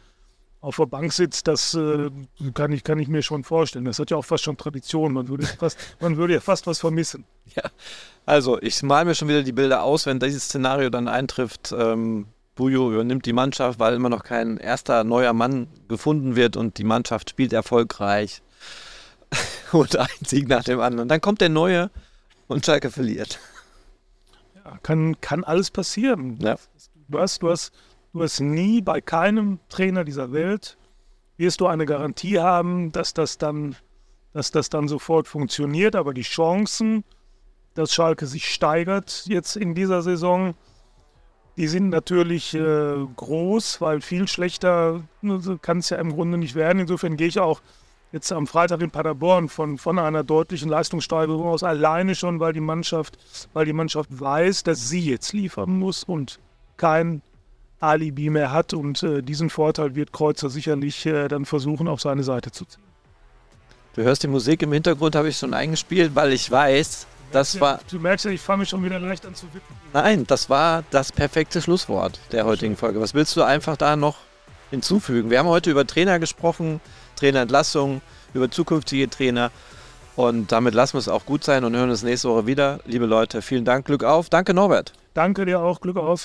auf der Bank sitzt, das äh, kann, ich, kann ich mir schon vorstellen. Das hat ja auch fast schon Tradition. Man würde, [laughs] fast, man würde ja fast was vermissen. Also, ich mal mir schon wieder die Bilder aus, wenn dieses Szenario dann eintrifft. Ähm, Bujo übernimmt die Mannschaft, weil immer noch kein erster neuer Mann gefunden wird und die Mannschaft spielt erfolgreich. [laughs] und ein Sieg nach dem anderen. Dann kommt der Neue und Schalke verliert. Ja, kann, kann alles passieren. Ja. Du hast, du, hast, du hast nie bei keinem Trainer dieser Welt wirst du eine Garantie haben, dass das dann, dass das dann sofort funktioniert. Aber die Chancen, dass Schalke sich steigert jetzt in dieser Saison, die sind natürlich äh, groß, weil viel schlechter kann es ja im Grunde nicht werden. Insofern gehe ich auch jetzt am Freitag in Paderborn von, von einer deutlichen Leistungssteigerung aus, alleine schon, weil die Mannschaft, weil die Mannschaft weiß, dass sie jetzt liefern muss und kein Alibi mehr hat. Und äh, diesen Vorteil wird Kreuzer sicherlich äh, dann versuchen, auf seine Seite zu ziehen. Du hörst die Musik im Hintergrund, habe ich schon eingespielt, weil ich weiß, das war. Du merkst ja, ich fange schon wieder leicht an zu wippen. Nein, das war das perfekte Schlusswort der heutigen Folge. Was willst du einfach da noch hinzufügen? Wir haben heute über Trainer gesprochen, Trainerentlassung, über zukünftige Trainer. Und damit lassen wir es auch gut sein und hören uns nächste Woche wieder. Liebe Leute, vielen Dank, Glück auf. Danke, Norbert. Danke dir auch, Glück auf.